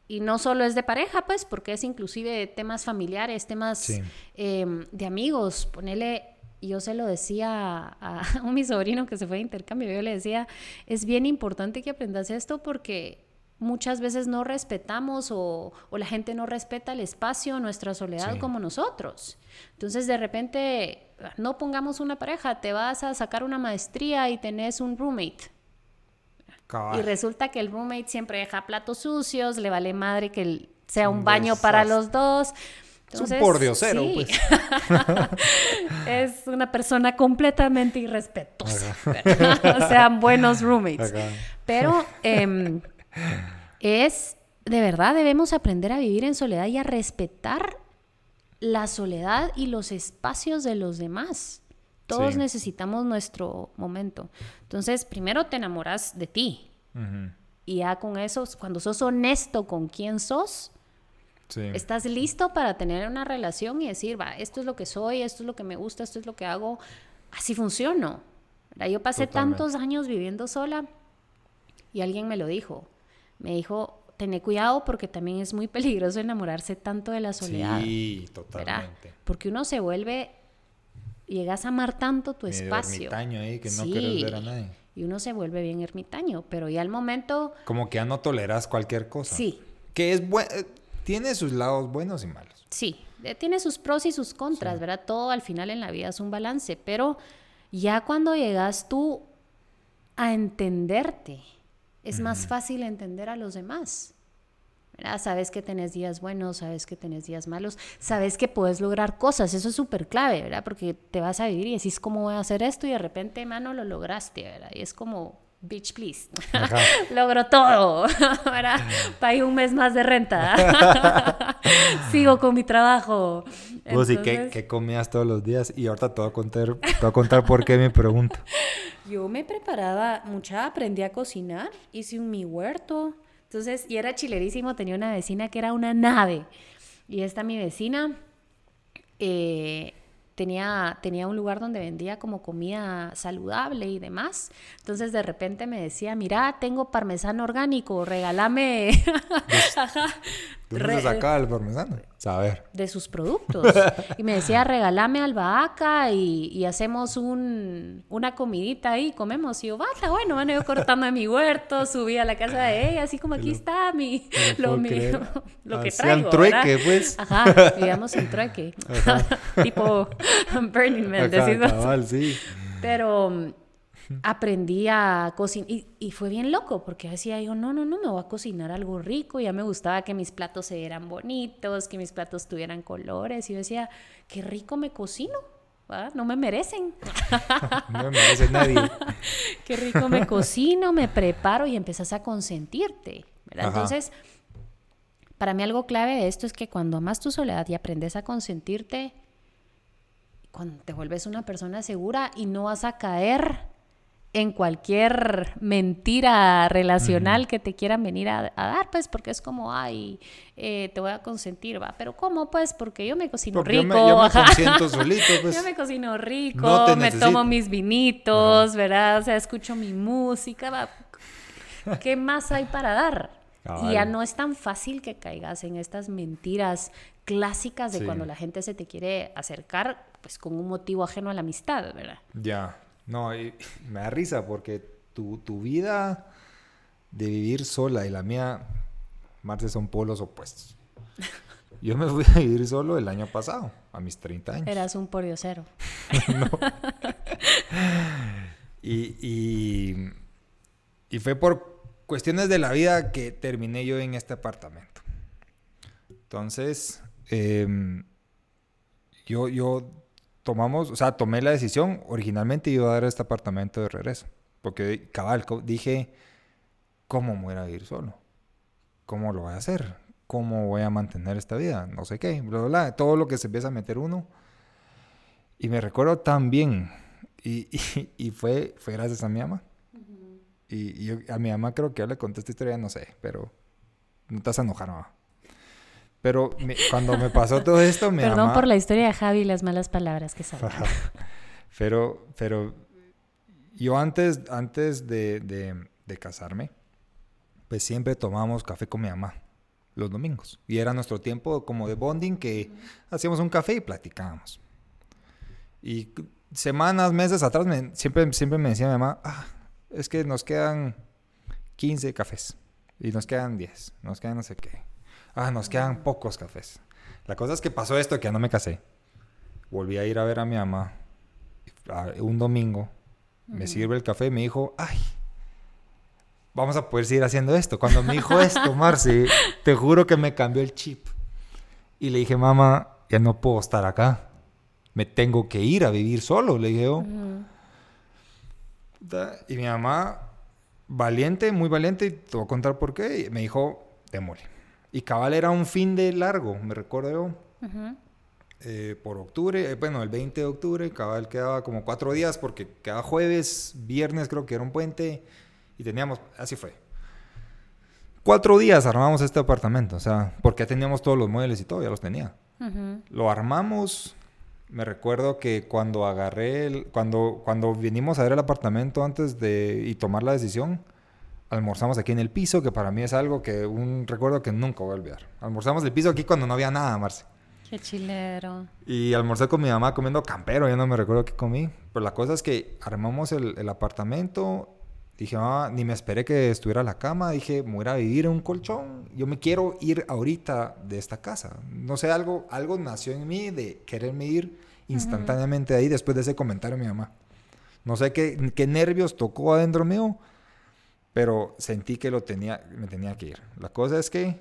y, no solo es de pareja, pues, porque es inclusive temas familiares, temas em, de amigos. Ponele, yo se lo decía a, a, (laughs) mi sobrino que se fue de intercambio, yo le decía, es bien importante que aprendas esto porque muchas veces no respetamos o, la gente no respeta el espacio, nuestra soledad como nosotros. Entonces de repente no pongamos una pareja, te vas a sacar una maestría y tenés un roommate. Y resulta que el roommate siempre deja platos sucios, le vale madre que sea un baño para los dos. Es un pordiosero, pues. (laughs) es una persona completamente irrespetuosa. (laughs) o sea, buenos roommates. Pero em, es, de verdad, debemos aprender a vivir en soledad y a respetar la soledad y los espacios de los demás. Todos necesitamos nuestro momento. Entonces, primero te enamoras de ti. Y ya con eso, cuando sos honesto con quién sos, estás listo para tener una relación y decir, va, esto es lo que soy, esto es lo que me gusta, esto es lo que hago. Así funciono. Yo pasé tantos años viviendo sola y alguien me lo dijo me dijo, tené cuidado porque también es muy (laughs) peligroso enamorarse tanto de la soledad. Sí, totalmente. Porque uno se vuelve, llegas a amar tanto tu Medio espacio. ermitaño ahí, que no quieres ver a nadie. Y uno se vuelve bien ermitaño, pero ya al momento... Como que ya no toleras cualquier cosa. Sí. Que es bueno, tiene sus lados buenos y malos. Sí, eh, tiene sus pros y sus contras, ¿verdad? Todo al final en la vida es un balance, pero ya cuando llegas tú a entenderte, es más fácil entender a los demás. Sabes que tenés días buenos, sabes que tenés días malos, sabes que puedes lograr cosas, eso es súper clave, ¿verdad? Porque te vas a vivir y decís, ¿cómo voy a hacer esto? Y de repente, mano, lo lograste, ¿verdad? Y es como, bitch, please, (laughs) logro todo, (laughs) ¿verdad? Pagué un mes más de renta, (laughs) sigo con mi trabajo. Pues, ¿y qué, comías todos los días? Y ahorita te voy a contar, te voy a contar por qué me pregunto. Yo me preparaba, mucha aprendí a cocinar, hice un mi huerto. Entonces, y era chilerísimo, tenía una vecina que era una nave. Y esta mi vecina, eh, tenía, tenía un lugar donde vendía como comida saludable y demás. Entonces de repente me decía, mira, tengo parmesano orgánico, regálame. (laughs) ¿De el parmesano? Saber. De sus productos. Y me decía, (laughs) regálame albahaca y, y hacemos un, una comidita ahí, comemos. Y yo, bata, bueno, bueno, yo cortando en mi huerto, subí a la casa de ella, así como aquí está mi, (laughs) lo, mío, lo que traigo. trueque, pues. Ajá, digamos en trueque. tipo (laughs) Burning Man, sí. Pero mm, aprendí a cocinar y, fue bien loco porque decía yo, no, no, no, me voy a cocinar algo rico, ya me gustaba que mis platos se vieran bonitos, que mis platos tuvieran colores y yo decía, qué rico me cocino. No me merecen. (laughs) no me merece nadie. (laughs) qué rico me cocino, me preparo y empezás a consentirte. Entonces, para mí algo clave de esto es que cuando amas tu soledad y aprendes a consentirte, cuando te vuelves una persona segura y no vas a caer en cualquier mentira relacional que te quieran venir a, dar, pues porque es como, ay, eh, te voy a consentir, va, pero ¿cómo? Pues porque yo me cocino rico. Yo me, (laughs) consiento solito, pues. Yo me cocino rico, me tomo mis vinitos, ¿verdad? O sea, escucho mi música, va. ¿Qué más hay para dar? y ya no es tan fácil que caigas en estas mentiras clásicas de cuando la gente se te quiere acercar, pues con un motivo ajeno a la amistad, ¿verdad? Ya. No, y (laughs) me da risa porque tu, tu vida de vivir sola y la mía, Marce, son polos opuestos. (laughs) Yo me fui a vivir solo el año pasado, a mis 30 años. Eras un pordiosero. (laughs) no. y, y, y, fue por cuestiones de la vida que terminé yo en este apartamento. Entonces, em, yo, yo tomamos, o sea, tomé la decisión, originalmente iba a dar este apartamento de regreso, porque cabal, dije, ¿cómo me voy a vivir solo? ¿Cómo lo voy a hacer? ¿Cómo voy a mantener esta vida? No sé qué, bla, bla, bla, todo lo que se empieza a meter uno. Y me recuerdo tan bien, y, y, fue, fue gracias a mi mamá. Y, a mi mamá creo que yo le conté esta historia, no sé, pero no te vas a enojar, mamá. Pero cuando me pasó todo esto, me Perdón por la historia de Javi y las malas palabras que salen. (laughs) pero, pero yo antes, antes de, de, casarme, pues siempre tomábamos café con mi mamá los domingos. Y era nuestro tiempo como de bonding que hacíamos un café y platicábamos. Y semanas, meses atrás, siempre, siempre me decía mi mamá, ah, es que nos quedan 15 cafés. Y nos quedan 10, nos quedan no sé qué ah, nos quedan pocos cafés. La cosa es que pasó esto que ya no me casé. Volví a ir a ver a mi mamá un domingo. Me sirve el café y me dijo, ay, vamos a poder seguir haciendo esto. Cuando me dijo esto, (laughs) Marci, te juro que me cambió el chip. Y le dije, mamá, ya no puedo estar acá. Me tengo que ir a vivir solo, le dije. Y mi mamá, valiente, muy valiente, y te voy a contar por qué, me dijo, démosle. Y cabal era un fin de largo, me recuerdo yo. Eh, por octubre, eh, bueno, el 20 de octubre, cabal quedaba como cuatro días porque cada jueves, viernes creo que era un puente y teníamos, así fue. Cuatro días armamos este apartamento, o sea, porque teníamos todos los muebles y todo, ya los tenía. Lo armamos, me recuerdo que cuando agarré, el, cuando, cuando vinimos a ver el apartamento antes de y tomar la decisión, almorzamos aquí en el piso, que para mí es algo que un recuerdo que nunca voy a olvidar. Almorzamos el piso aquí cuando no había nada, Marce. Qué chilero. Y almorcé con mi mamá comiendo campero, ya no me recuerdo qué comí. Pero la cosa es que armamos el, el apartamento. Dije, ah, ni me esperé que estuviera la cama. Dije, me voy a vivir en un colchón. Yo me quiero ir ahorita de esta casa. No sé, algo, algo nació en mí de quererme ir instantáneamente de ahí después de ese comentario de mi mamá. No sé qué, qué nervios tocó adentro mío pero sentí que lo tenía, me tenía que ir. La cosa es que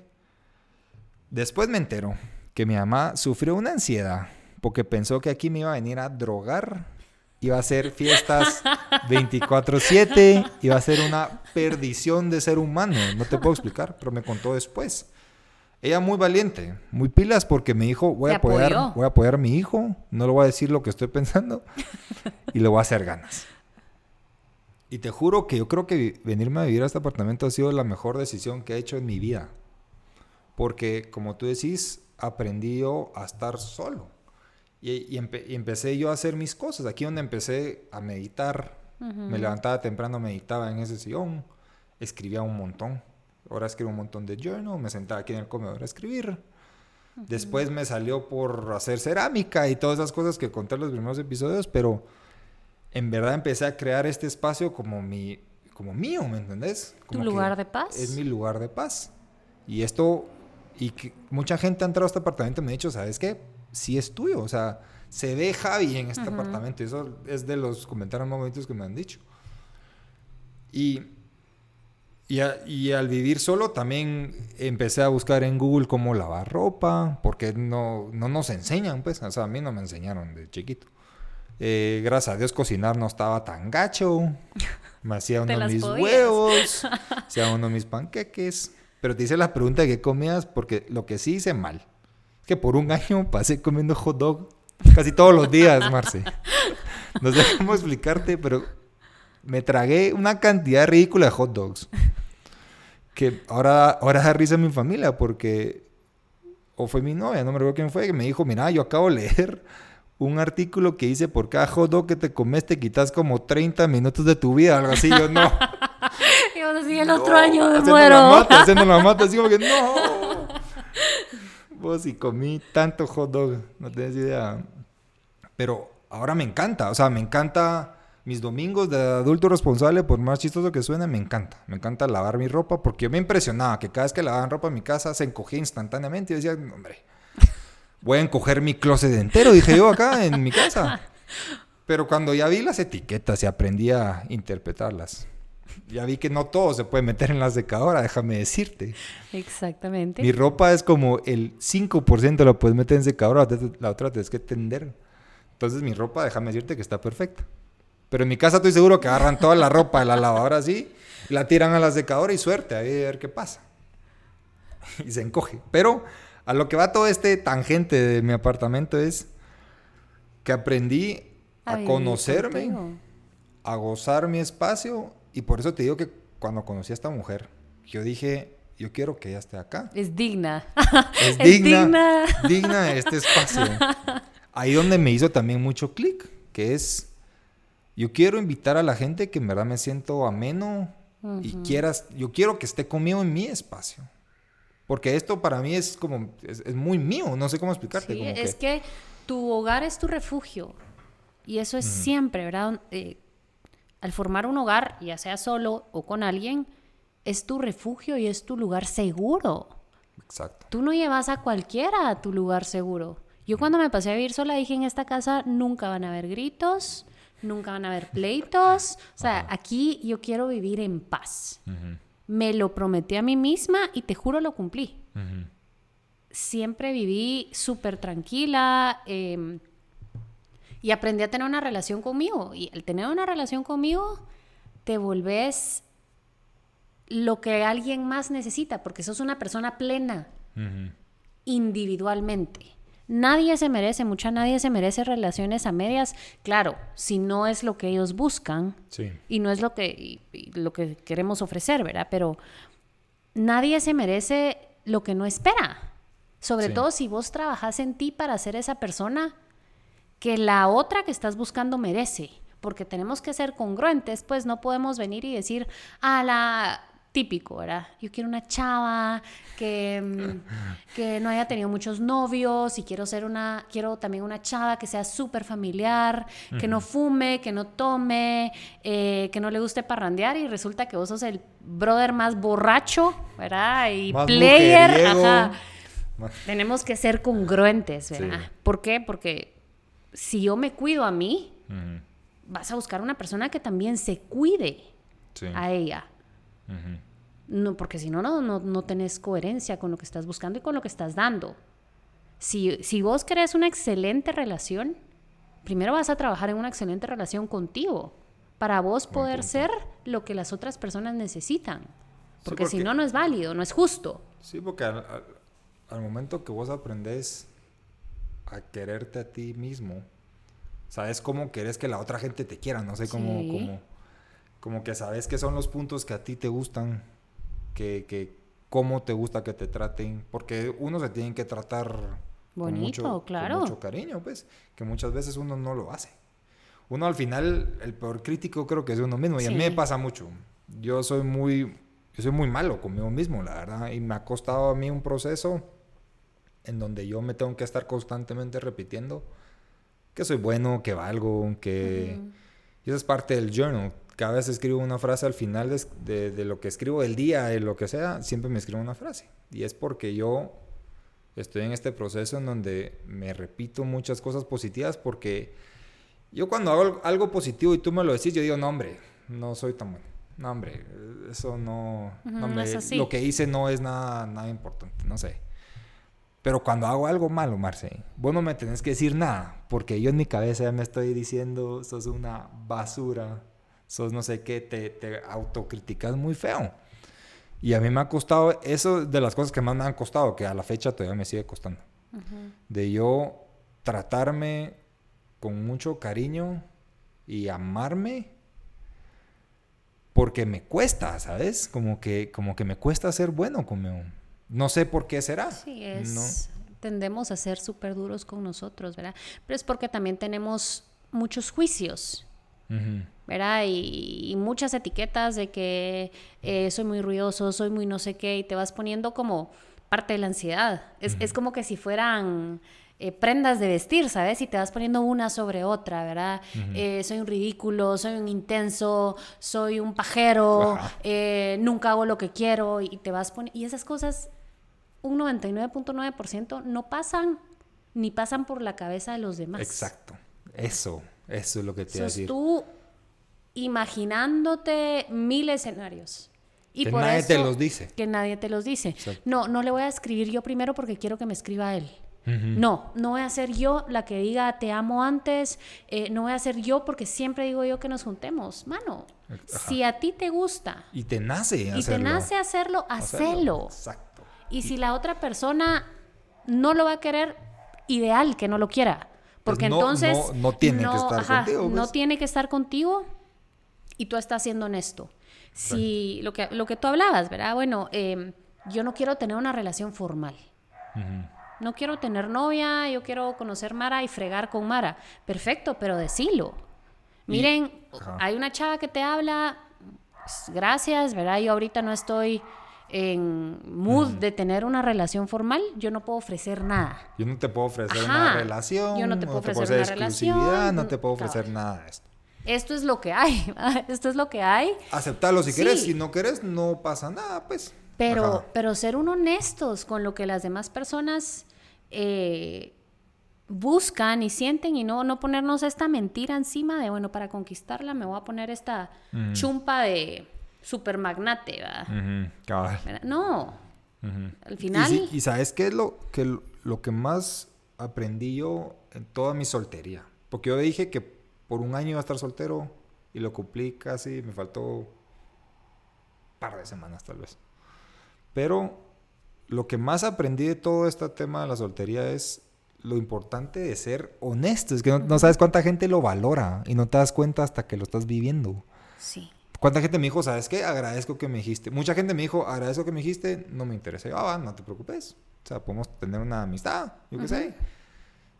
después me entero que mi mamá sufrió una ansiedad porque pensó que aquí me iba a venir a drogar, iba a hacer fiestas (laughs) 24/7, iba a ser una perdición de ser humano. No te puedo explicar, pero me contó después. Ella muy valiente, muy pilas porque me dijo, voy a apoyar, voy a apoyar a mi hijo, no le voy a decir lo que estoy pensando y le voy a hacer ganas. Y te juro que yo creo que venirme a vivir a este apartamento ha sido la mejor decisión que he hecho en mi vida. Porque, como tú decís, aprendí a estar solo. Y, empecé yo a hacer mis cosas. Aquí donde empecé a meditar. Me levantaba temprano, meditaba en ese sillón. Escribía un montón. Ahora escribo un montón de journal. Me sentaba aquí en el comedor a escribir. Después me salió por hacer cerámica y todas esas cosas que conté en los primeros episodios. Pero en verdad empecé a crear este espacio como mi como mío, ¿me entendés? Como ¿Tu lugar de paz? Es mi lugar de paz. Y esto, y que mucha gente ha entrado a este apartamento y me ha dicho, ¿sabes qué? Sí es tuyo, o sea, se ve Javi en este apartamento. Y eso es de los comentarios más bonitos que me han dicho. Y, y, al vivir solo también empecé a buscar en Google cómo lavar ropa, porque no, no nos enseñan, pues, o sea, a mí no me enseñaron de chiquito. Eh, gracias a Dios cocinar no estaba tan gacho. Me hacía (laughs) uno de mis huevos, (laughs) hacía uno mis panqueques. Pero te hice la pregunta de qué comías, porque lo que sí hice mal es que por un año pasé comiendo hot dog casi todos los días, Marce. (laughs) No sé cómo explicarte, pero me tragué una cantidad ridícula de hot dogs. Que ahora, ahora da risa a mi familia, porque. O fue mi novia, no me recuerdo quién fue, que me dijo: Mira, yo acabo de leer un artículo que dice por cada hot dog que te comes te quitas como 30 minutos de tu vida, algo así, yo no. (laughs) y vos así el otro año me muero. La mata, (laughs) haciendo la mata, así como que no. Vos y comí tanto hot dog, no tenés idea. Pero ahora me encanta, o sea, me encanta mis domingos de adulto responsable, por más chistoso que suene, me encanta. Me encanta lavar mi ropa porque yo me impresionaba que cada vez que lavaban ropa en mi casa se encogía instantáneamente y yo decía, hombre, voy a encoger mi closet entero, dije yo acá en mi casa. Pero cuando ya vi las etiquetas y aprendí a interpretarlas, ya vi que no todo se puede meter en la secadora, déjame decirte. Exactamente. Mi ropa es como el 5% lo puedes meter en secadora, la otra tienes que tender. Entonces mi ropa, déjame decirte que está perfecta. Pero en mi casa estoy seguro que agarran toda la ropa de la lavadora así, la tiran a la secadora y suerte, a ver qué pasa. (laughs) Y se encoge. Pero a lo que va todo este tangente de mi apartamento es que aprendí a, conocerme, a gozar mi espacio y por eso te digo que cuando conocí a esta mujer, yo dije, yo quiero que ella esté acá. Es digna. Es, (laughs) digna, digna. de este espacio. (laughs) Ahí donde me hizo también mucho clic, que es, yo quiero invitar a la gente que en verdad me siento ameno y quieras, yo quiero que esté conmigo en mi espacio. Porque esto para mí es como, es, muy mío, no sé cómo explicarte. Sí, es que... tu hogar es tu refugio. Y eso es siempre, ¿verdad? Eh, al formar un hogar, ya sea solo o con alguien, es tu refugio y es tu lugar seguro. Exacto. Tú no llevas a cualquiera a tu lugar seguro. Yo cuando me pasé a vivir sola dije, en esta casa nunca van a haber gritos, nunca van a haber pleitos. O sea, aquí yo quiero vivir en paz me lo prometí a mí misma y te juro lo cumplí. Siempre viví súper tranquila em, y aprendí a tener una relación conmigo. Y al tener una relación conmigo, te volvés lo que alguien más necesita, porque sos una persona plena individualmente. Nadie se merece, mucha nadie se merece relaciones a medias. Claro, si no es lo que ellos buscan y no es lo que, lo que queremos ofrecer, ¿verdad? Pero nadie se merece lo que no espera. Sobre todo si vos trabajas en ti para ser esa persona que la otra que estás buscando merece. Porque tenemos que ser congruentes, pues no podemos venir y decir, a la típico, ¿verdad? Yo quiero una chava que, mm, que no haya tenido muchos novios y quiero ser una, quiero también una chava que sea súper familiar, que no fume, que no tome, eh, que no le guste parrandear y resulta que vos sos el brother más borracho, ¿verdad? Y player, ajá. Tenemos que ser congruentes, ¿verdad? ¿Por qué? Porque si yo me cuido a mí, vas a buscar una persona que también se cuide a ella. No, porque si no, no, no tenés coherencia con lo que estás buscando y con lo que estás dando. Si, si vos querés una excelente relación, primero vas a trabajar en una excelente relación contigo para vos poder ser lo que las otras personas necesitan. Porque, si no, no es válido, no es justo. Sí, porque al, momento que vos aprendés a quererte a ti mismo, sabes cómo querés que la otra gente te quiera, no sé cómo, cómo como que sabes qué son los puntos que a ti te gustan, que, que cómo te gusta que te traten, porque uno se tiene que tratar Bonito, mucho, claro. Con mucho cariño, pues, que muchas veces uno no lo hace. Uno al final, el peor crítico creo que es uno mismo, y a mí me Sí. pasa mucho. Yo soy muy, yo soy muy malo conmigo mismo, la verdad, y me ha costado a mí un proceso en donde yo me tengo que estar constantemente repitiendo que soy bueno, que valgo, que... Y esa es parte del journal. Cada vez escribo una frase al final de, de- de lo que escribo del día, de lo que sea, siempre me escribo una frase. Y es porque yo estoy en este proceso en donde me repito muchas cosas positivas porque yo cuando hago al- algo positivo y tú me lo decís, yo digo, no hombre, no soy tan bueno. No hombre, eso no... Ujú, no no me- es así. Lo que hice no es nada, nada importante, no sé. Pero cuando hago algo malo, Marce, vos no me tenés que decir nada, porque yo en mi cabeza ya me estoy diciendo, sos una basura, sos no sé qué, te, te autocriticas muy feo. Y a mí me ha costado, eso de las cosas que más me han costado, que a la fecha todavía me sigue costando. De yo tratarme con mucho cariño y amarme porque me cuesta, ¿sabes? Como que, como que me cuesta ser bueno conmigo. No sé por qué será. Sí, es. No. Tendemos a ser súper duros con nosotros, ¿verdad? Pero es porque también tenemos muchos juicios, ¿verdad? Y, y muchas etiquetas de que eh, soy muy ruidoso, soy muy no sé qué, y te vas poniendo como parte de la ansiedad. Es, es como que si fueran eh, prendas de vestir, ¿sabes? Y te vas poniendo una sobre otra, ¿verdad? Eh, soy un ridículo, soy un intenso, soy un pajero, eh, nunca hago lo que quiero, y te vas poniendo... Y esas cosas, un 99.9% no pasan ni pasan por la cabeza de los demás. Exacto. Eso, eso es lo que te iba a decir. tú imaginándote mil escenarios. Y Que por nadie te eso- los dice. Que nadie te los dice. Exacto. No, no le voy a escribir yo primero porque quiero que me escriba él. No, no voy a ser yo la que diga te amo antes, eh, no voy a ser yo porque siempre digo yo que nos juntemos. Mano, Ajá. si a ti te gusta Y te nace y te hacerlo. nace hacerlo, hacelo. Exacto. Y si la otra persona no lo va a querer, ideal que no lo quiera. Porque Pues no- entonces. no- no tiene que estar contigo, No pues. tiene que estar contigo y tú estás siendo honesto. Si lo que, lo que tú hablabas, ¿verdad? Bueno, eh, yo no quiero tener una relación formal. No quiero tener novia, yo quiero conocer Mara y fregar con Mara. Perfecto, pero decilo. Miren, hay una chava que te habla, pues, gracias, ¿verdad? Yo ahorita no estoy en mood de tener una relación formal, yo no puedo ofrecer nada. Yo no te puedo ofrecer Ajá. una relación. Yo no te puedo ofrecer una exclusividad, relación, No te puedo ofrecer nada de esto. Esto es lo que hay, (laughs) esto es lo que hay, Aceptarlo si Sí. quieres. Si no quieres, no pasa nada, pues. pero, Ajá. pero ser un honestos con lo que las demás personas eh, buscan y sienten y no, no ponernos esta mentira encima de, bueno, para conquistarla me voy a poner esta Mm. chumpa de super magnate, ¿verdad? No, al final... Y, y sabes qué es lo que, lo que más aprendí yo en toda mi soltería. Porque yo dije que por un año iba a estar soltero y lo cumplí casi, me faltó un par de semanas tal vez. Pero lo que más aprendí de todo este tema de la soltería es lo importante de ser honesto. Es que no, no sabes cuánta gente lo valora y no te das cuenta hasta que lo estás viviendo. Sí. ¿Cuánta gente me dijo, sabes qué? Agradezco que me dijiste. Mucha gente me dijo, agradezco que me dijiste, no me interesa. Yo, ah, no te preocupes. O sea, podemos tener una amistad, yo qué sé.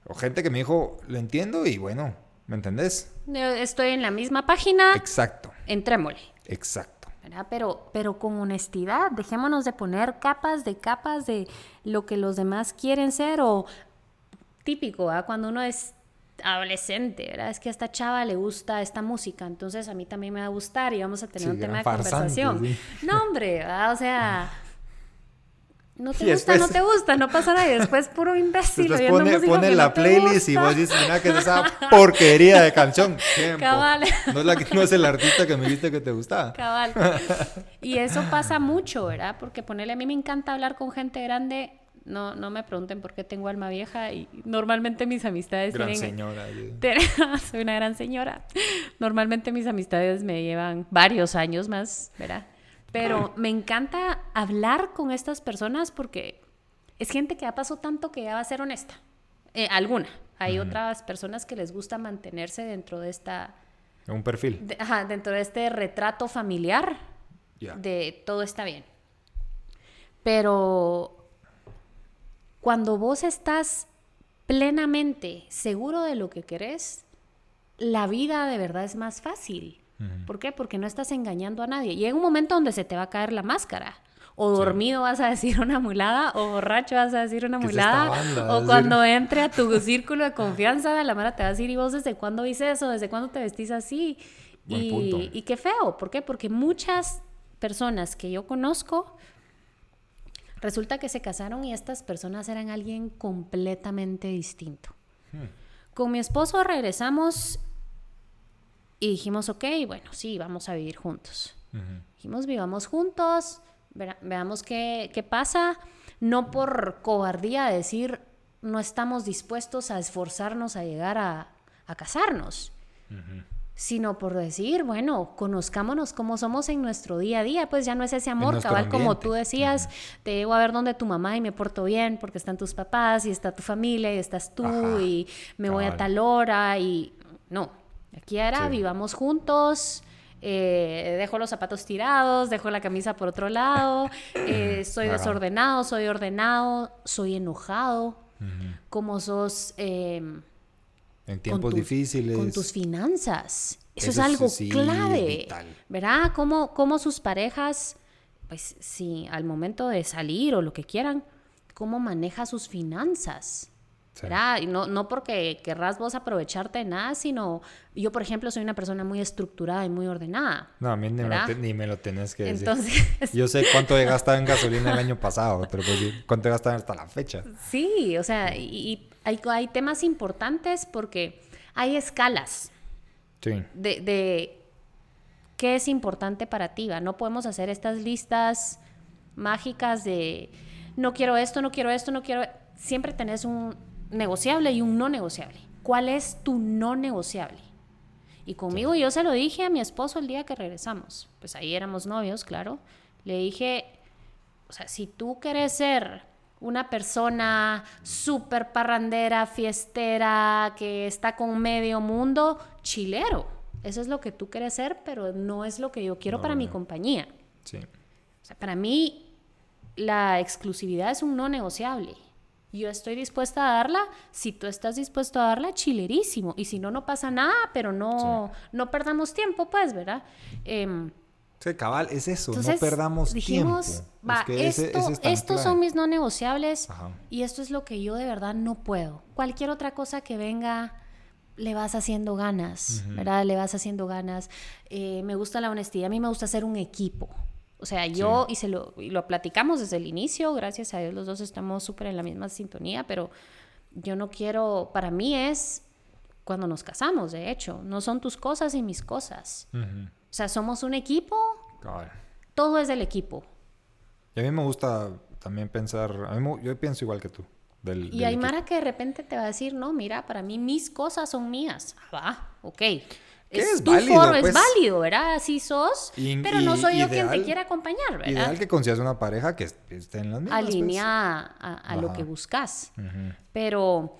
O gente que me dijo, lo entiendo y bueno, ¿me entendés? Yo Estoy en la misma página, Exacto, entrémosle. exacto. ¿verdad? Pero, pero con honestidad, dejémonos de poner capas de capas de lo que los demás quieren ser o típico, ¿verdad? Cuando uno es adolescente, ¿verdad? Es que a esta chava le gusta esta música, entonces a mí también me va a gustar y vamos a tener Sí, un tema de conversación. sí. No, hombre, ¿verdad? O sea, no (laughs) te gusta, después- no te gusta, no pasa nada y después puro (laughs) imbécil Después pone, pone la no playlist y vos dices, mira que es esa (laughs) porquería de canción. Cabal. No es, la, que- no es el artista que me dijiste que te gustaba. Cabal. Y eso pasa mucho, ¿verdad? Porque ponerle a mí me encanta hablar con gente grande. No, no me pregunten por qué tengo alma vieja y normalmente mis amistades Gran tienen... señora. (laughs) Soy una gran señora. Normalmente mis amistades me llevan varios años más, ¿verdad? Pero me encanta hablar con estas personas porque es gente que ha pasado tanto que ya va a ser honesta. Eh, alguna. Hay otras personas que les gusta mantenerse dentro de esta... Un perfil. de- ajá, dentro de este retrato familiar de todo está bien. Pero cuando vos estás plenamente seguro de lo que querés, la vida de verdad es más fácil. ¿Por qué? Porque no estás engañando a nadie. Y en un momento donde se te va a caer la máscara. O dormido vas a decir una mulada, o borracho vas a decir una mulada, o cuando entre a tu círculo de confianza, la mara te va a decir, ¿y vos desde cuándo viste eso? ¿Desde cuándo te vestís así? y, y qué feo, ¿por qué? Porque muchas personas que yo conozco, resulta que se casaron y estas personas eran alguien completamente distinto. Hmm. Con mi esposo regresamos y dijimos, ok, bueno, sí, vamos a vivir juntos. Dijimos, vivamos juntos, veamos qué, qué, pasa, no por cobardía decir, no estamos dispuestos a esforzarnos a llegar a, a casarnos sino por decir, bueno, conozcámonos como somos en nuestro día a día, pues ya no es ese amor cabal como tú decías, te llevo a ver donde tu mamá y me porto bien porque están tus papás y está tu familia y estás tú y me voy a tal hora y no, aquí era vivamos juntos. Eh, dejo los zapatos tirados, dejo la camisa por otro lado, (coughs) eh, soy desordenado, soy ordenado, soy enojado, como sos... Eh, en tiempos difíciles. Con tus finanzas. Eso, es algo clave. ¿Verdad? ¿Cómo, ¿Cómo, sus parejas, pues sí, al momento de salir o lo que quieran, cómo maneja sus finanzas? ¿Verdad? Y no, no porque querrás vos aprovecharte de nada, sino yo, por ejemplo, soy una persona muy estructurada y muy ordenada. No, a mí ni, me, lo tenés que decir. Entonces... Yo sé cuánto he gastado en gasolina el año (laughs) pasado, pero pues, cuánto he gastado hasta la fecha. Sí, o sea, y hay, temas importantes porque hay escalas de, de, qué es importante para ti. No podemos hacer estas listas mágicas de no quiero esto, no quiero esto, no quiero... Siempre tenés un negociable y un no negociable. ¿Cuál es tu no negociable? Y conmigo yo se lo dije a mi esposo el día que regresamos. Pues ahí éramos novios, claro. Le dije, o sea, si tú quieres ser una persona súper parrandera, fiestera, que está con medio mundo, chilero. Eso es lo que tú quieres ser, pero no es lo que yo quiero para mi compañía. Sí. O sea, para mí, la exclusividad es un no negociable. Yo estoy dispuesta a darla, si tú estás dispuesto a darla, chilerísimo. Y si no, no pasa nada, pero no, no perdamos tiempo, pues, ¿verdad? Eh, Sí, cabal, es eso, no perdamos dijimos, tiempo. Va, estos son mis no negociables y esto es lo que yo de verdad no puedo. Cualquier otra cosa que venga, le vas haciendo ganas, ¿verdad? Le vas haciendo ganas. Eh, me gusta la honestidad, a mí me gusta ser un equipo. O sea, yo, y, se lo, y lo platicamos desde el inicio, gracias a Dios los dos estamos súper en la misma sintonía, pero yo no quiero, para mí es cuando nos casamos, de hecho, no son tus cosas y mis cosas. O sea, somos un equipo. Todo es del equipo. Y a mí me gusta también pensar, a mí yo pienso igual que tú. y hay Mara que de repente te va a decir, no, mira, para mí mis cosas son mías. Ah, va, ok. Es, es, válido, es pues. válido, ¿verdad? Así sos, pero no soy yo quien te quiere acompañar, ¿verdad? Ideal que consigas una pareja que esté en las mismas. Pues. Alineada a, lo que buscas. Pero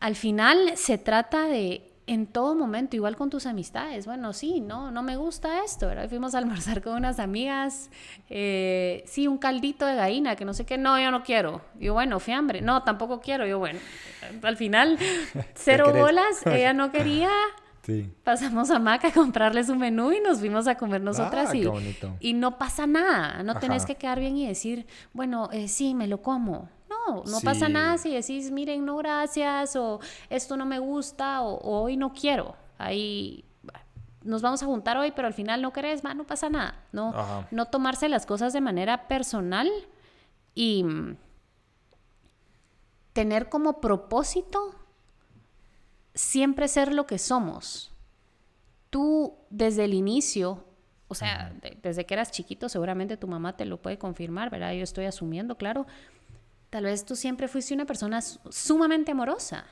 al final se trata de en todo momento, igual con tus amistades. Bueno, sí, no, no me gusta esto, ¿verdad? Fuimos a almorzar con unas amigas, eh, sí, un caldito de gallina, que no sé qué, no, yo no quiero. Yo, bueno, fiambre, no, tampoco quiero. Yo, bueno, al final, (laughs) cero bolas, ella no (laughs) quería. Sí. Pasamos a Maca a comprarle su menú y nos fuimos a comer nosotras ah, y, y no pasa nada, no tenés que quedar bien y decir, bueno, eh, sí, me lo como. No, no pasa nada si decís, miren, no gracias, o esto no me gusta, o, hoy no quiero. Ahí nos vamos a juntar hoy, pero al final no querés, no pasa nada. No, no tomarse las cosas de manera personal y mm, tener como propósito siempre ser lo que somos. Tú desde el inicio, o sea, desde que eras chiquito, seguramente tu mamá te lo puede confirmar, ¿verdad? Yo estoy asumiendo, claro Tal vez tú siempre fuiste una persona sumamente amorosa.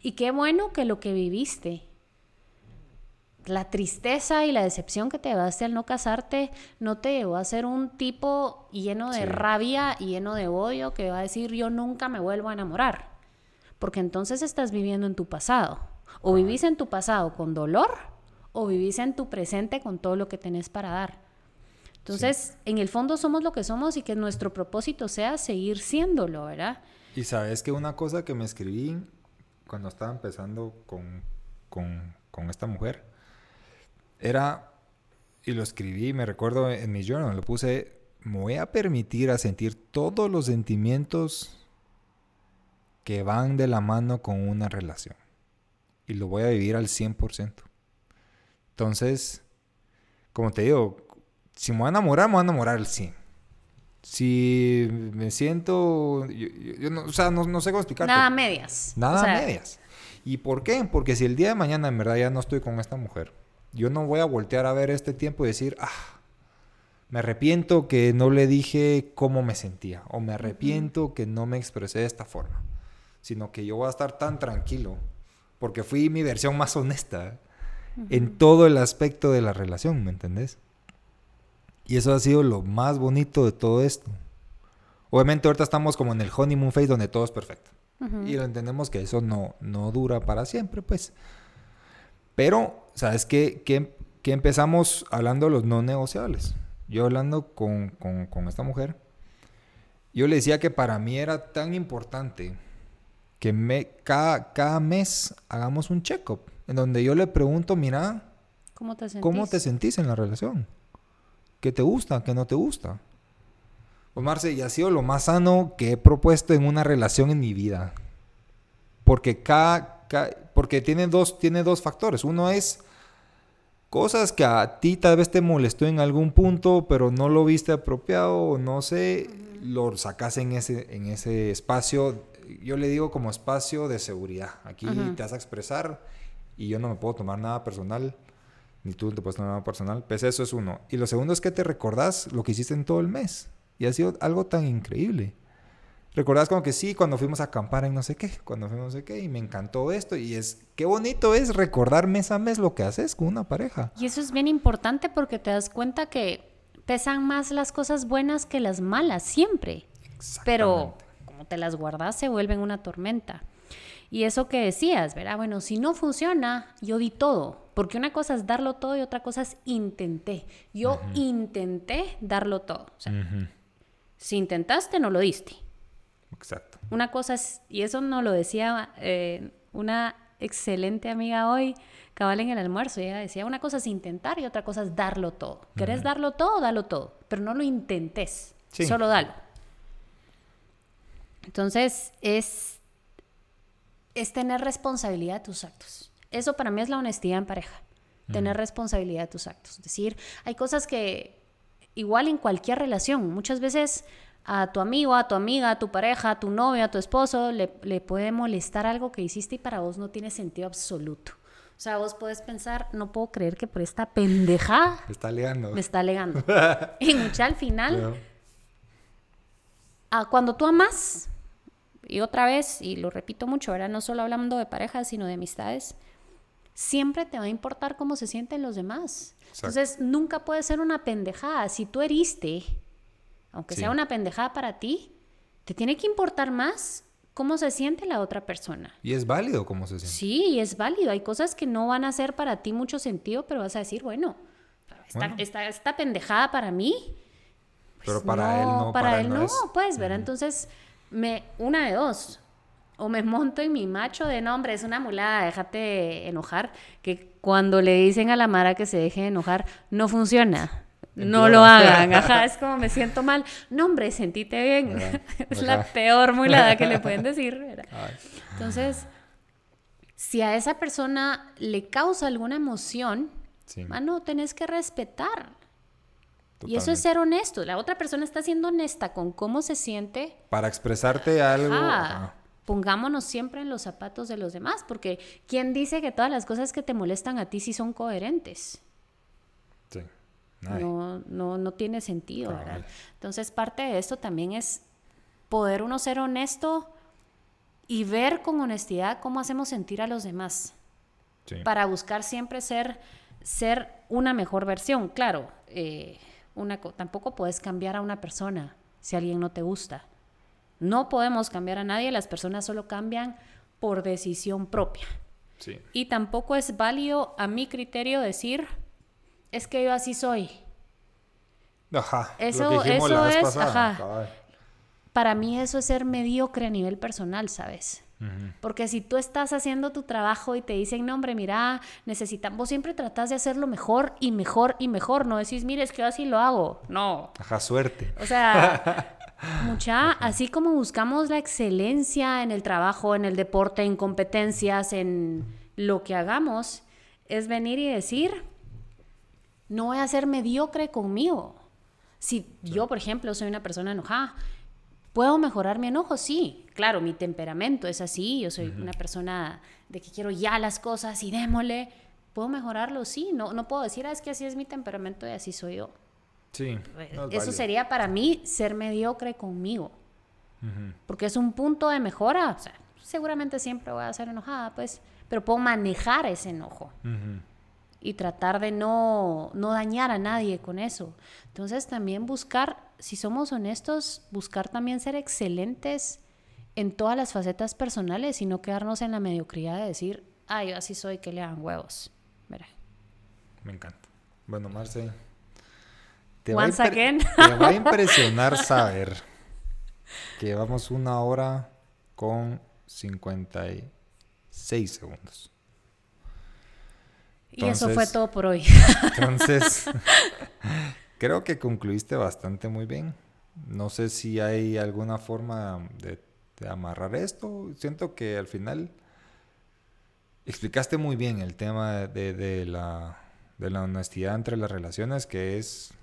Y qué bueno que lo que viviste, la tristeza y la decepción que te llevaste al no casarte, no te llevó a ser un tipo lleno de rabia y lleno de odio que va a decir yo nunca me vuelvo a enamorar. Porque entonces estás viviendo en tu pasado. O vivís en tu pasado con dolor o vivís en tu presente con todo lo que tenés para dar. Entonces, en el fondo somos lo que somos y que nuestro propósito sea seguir siéndolo, ¿verdad? Y sabes que una cosa que me escribí cuando estaba empezando con, con, con esta mujer era, y lo escribí, me recuerdo en mi journal, lo puse, me voy a permitir a sentir todos los sentimientos que van de la mano con una relación. Y lo voy a vivir al 100%. Entonces, como te digo, si me voy a enamorar, me voy a enamorar al 100. Si me siento, yo, no, o sea, no, sé cómo explicarte. Nada medias. Nada medias. ¿Y por qué? Porque si el día de mañana en verdad ya no estoy con esta mujer, yo no voy a voltear a ver este tiempo y decir, ah, me arrepiento que no le dije cómo me sentía o me arrepiento que no me expresé de esta forma, sino que yo voy a estar tan tranquilo porque fui mi versión más honesta en todo el aspecto de la relación, ¿me entendés? Y eso ha sido lo más bonito de todo esto. Obviamente ahorita estamos como en el honeymoon phase donde todo es perfecto. Y lo entendemos que eso no, no dura para siempre, pues. Pero, ¿sabes qué? Que, empezamos hablando de los no negociables. Yo hablando con, esta mujer, yo le decía que para mí era tan importante que me, cada, cada mes hagamos un check-up en donde yo le pregunto, mira, ¿cómo te sentís, ¿cómo te sentís en la relación? ¿Qué te gusta? ¿Qué no te gusta? Pues Marce, y ha sido lo más sano que he propuesto en una relación en mi vida. Porque cada, porque tiene dos, tiene dos factores. Uno es cosas que a ti tal vez te molestó en algún punto, pero no lo viste apropiado, o no sé, lo sacas en ese, en ese espacio. Yo le digo como espacio de seguridad. Aquí te vas a expresar y yo no me puedo tomar nada personal ni tú te puedes tomar nada personal. Pues eso es uno. Y lo segundo es que te recordás lo que hiciste en todo el mes. Y ha sido algo tan increíble. Recordás como que sí, cuando fuimos a acampar en no sé qué, cuando fuimos no sé qué, y me encantó esto. Y es, qué bonito es recordar mes a mes lo que haces con una pareja. Y eso es bien importante porque te das cuenta que pesan más las cosas buenas que las malas, siempre. Pero te las guardas, se vuelven una tormenta. Y eso que decías, ¿verdad? Bueno, si no funciona, yo di todo. Porque una cosa es darlo todo y otra cosa es intenté. Yo intenté darlo todo. O sea, si intentaste, no lo diste. Exacto. Una cosa es, y eso no lo decía eh, una excelente amiga hoy, cabal en el almuerzo, ella decía, una cosa es intentar y otra cosa es darlo todo. ¿Querés darlo todo? Dalo todo, pero no lo intentes, solo dalo. Entonces, es es tener responsabilidad de tus actos. Eso para mí es la honestidad en pareja, tener responsabilidad de tus actos. Es decir, hay cosas que igual en cualquier relación, muchas veces a tu amigo, a tu amiga, a tu pareja, a tu novio, a tu esposo, le, puede molestar algo que hiciste y para vos no tiene sentido absoluto. O sea, vos puedes pensar, no puedo creer que por esta pendeja (laughs) me está alegando. Me está alegando. (laughs) y mucha al final, a cuando tú amas, y otra vez, y lo repito mucho, ahora no solo hablando de parejas, sino de amistades, siempre te va a importar cómo se sienten los demás. Entonces, nunca puede ser una pendejada. Si tú heriste, aunque sea una pendejada para ti, te tiene que importar más cómo se siente la otra persona. Y es válido cómo se siente. Sí, es válido. Hay cosas que no van a hacer para ti mucho sentido, pero vas a decir, bueno, esta, pendejada para mí. pero para él no. Para, él no, puedes ver. Entonces, me, una de dos. O me monto en mi macho de nombre, es una mulada, déjate enojar. Que cuando le dicen a la Mara que se deje de enojar, no funciona. No lo (laughs) hagan, ajá, es como me siento mal. No, hombre, sentite bien. (laughs) es la peor mulada que le (laughs) pueden decir. Entonces, si a esa persona le causa alguna emoción, mano, tenés que respetar. Y eso es ser honesto. La otra persona está siendo honesta con cómo se siente. Para expresarte algo. Pongámonos siempre en los zapatos de los demás, porque ¿quién dice que todas las cosas que te molestan a ti sí son coherentes? Sí. No, no, no tiene sentido, ¿verdad? Entonces, parte de esto también es poder uno ser honesto y ver con honestidad cómo hacemos sentir a los demás. Sí. Para buscar siempre ser, ser una mejor versión. Claro, eh, tampoco puedes cambiar a una persona si alguien no te gusta. No podemos cambiar a nadie, las personas solo cambian por decisión propia. Y tampoco es válido a mi criterio decir, es que yo así soy. Ajá. Eso, eso es, ajá. para mí eso es ser mediocre a nivel personal, ¿sabes? Porque si tú estás haciendo tu trabajo y te dicen, no, hombre, mira, necesitamos, vos siempre tratás de hacerlo mejor y mejor y mejor, no decís, mire, es que yo así lo hago. No. Ajá, suerte. O sea, (laughs) mucha, así como buscamos la excelencia en el trabajo, en el deporte, en competencias, en lo que hagamos, es venir y decir, no voy a ser mediocre conmigo. Si yo, por ejemplo, soy una persona enojada, ¿puedo mejorar mi enojo? Sí, claro, mi temperamento es así, yo soy una persona de que quiero ya las cosas y démosle. ¿Puedo mejorarlo? Sí, no, no puedo decir, ah, es que así es mi temperamento y así soy yo. Sí. Eso sería para mí ser mediocre conmigo. Porque es un punto de mejora. O sea, seguramente siempre voy a ser enojada, pues, pero puedo manejar ese enojo y tratar de no, no dañar a nadie con eso. Entonces también buscar, si somos honestos, buscar también ser excelentes en todas las facetas personales y no quedarnos en la mediocridad de decir, ah, yo así soy, que le hagan huevos. Mira. Me encanta. Bueno, Marce. Te Once again. Te va a (laughs) impresionar saber que llevamos una hora con 56 segundos. Y eso fue todo por hoy. entonces, (laughs) creo que concluiste bastante muy bien. No sé si hay alguna forma de, amarrar esto. Siento que al final explicaste muy bien el tema de, la, de la honestidad entre las relaciones, que es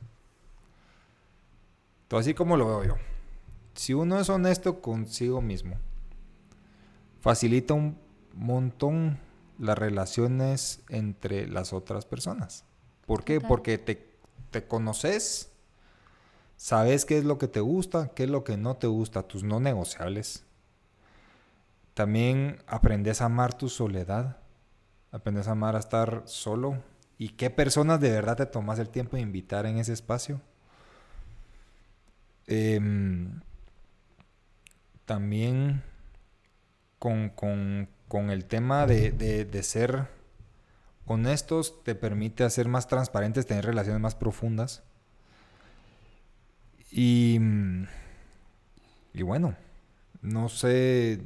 todo así como lo veo yo. Si uno es honesto consigo mismo, facilita un montón las relaciones entre las otras personas. ¿Por qué? Porque te, te, conoces, sabes qué es lo que te gusta, qué es lo que no te gusta, tus no negociables. También aprendes a amar tu soledad, aprendes a amar a estar solo y qué personas de verdad te tomas el tiempo de invitar en ese espacio. Em, también con, el tema de, ser honestos te permite hacer más transparentes, tener relaciones más profundas. Y, y bueno, no sé,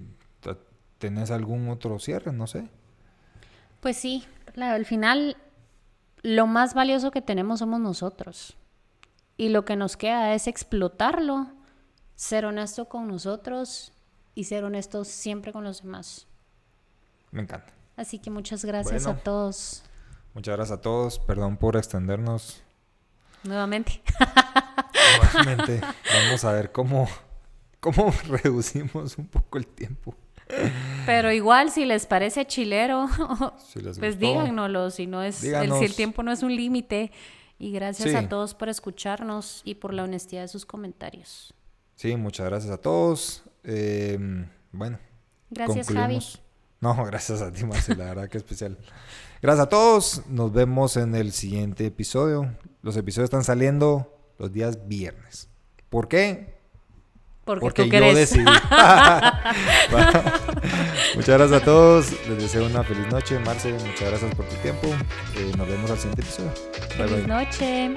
¿tenés algún otro cierre? No sé. Pues sí, al final lo más valioso que tenemos somos nosotros. Y lo que nos queda es explotarlo, ser honesto con nosotros y ser honestos siempre con los demás. Me encanta. Así que muchas gracias a todos. Muchas gracias a todos. Perdón por extendernos. Nuevamente. Nuevamente. (laughs) Vamos a ver cómo, cómo (laughs) reducimos un poco el tiempo. Pero igual, si les parece chilero, (laughs) pues díganoslo. Si, no es, el, si el tiempo no es un límite. Y gracias a todos por escucharnos y por la honestidad de sus comentarios. Sí, muchas gracias a todos. Em, bueno. Gracias, Javi. No, (laughs) gracias a ti, Marcela, la verdad que especial. Gracias a todos. Nos vemos en el siguiente episodio. Los episodios están saliendo los días viernes. ¿Por qué? Porque, yo decidí. (laughs) (laughs) muchas gracias a todos. Les deseo una feliz noche. Marce, muchas gracias por tu tiempo. Eh, nos vemos al siguiente episodio. Feliz noche.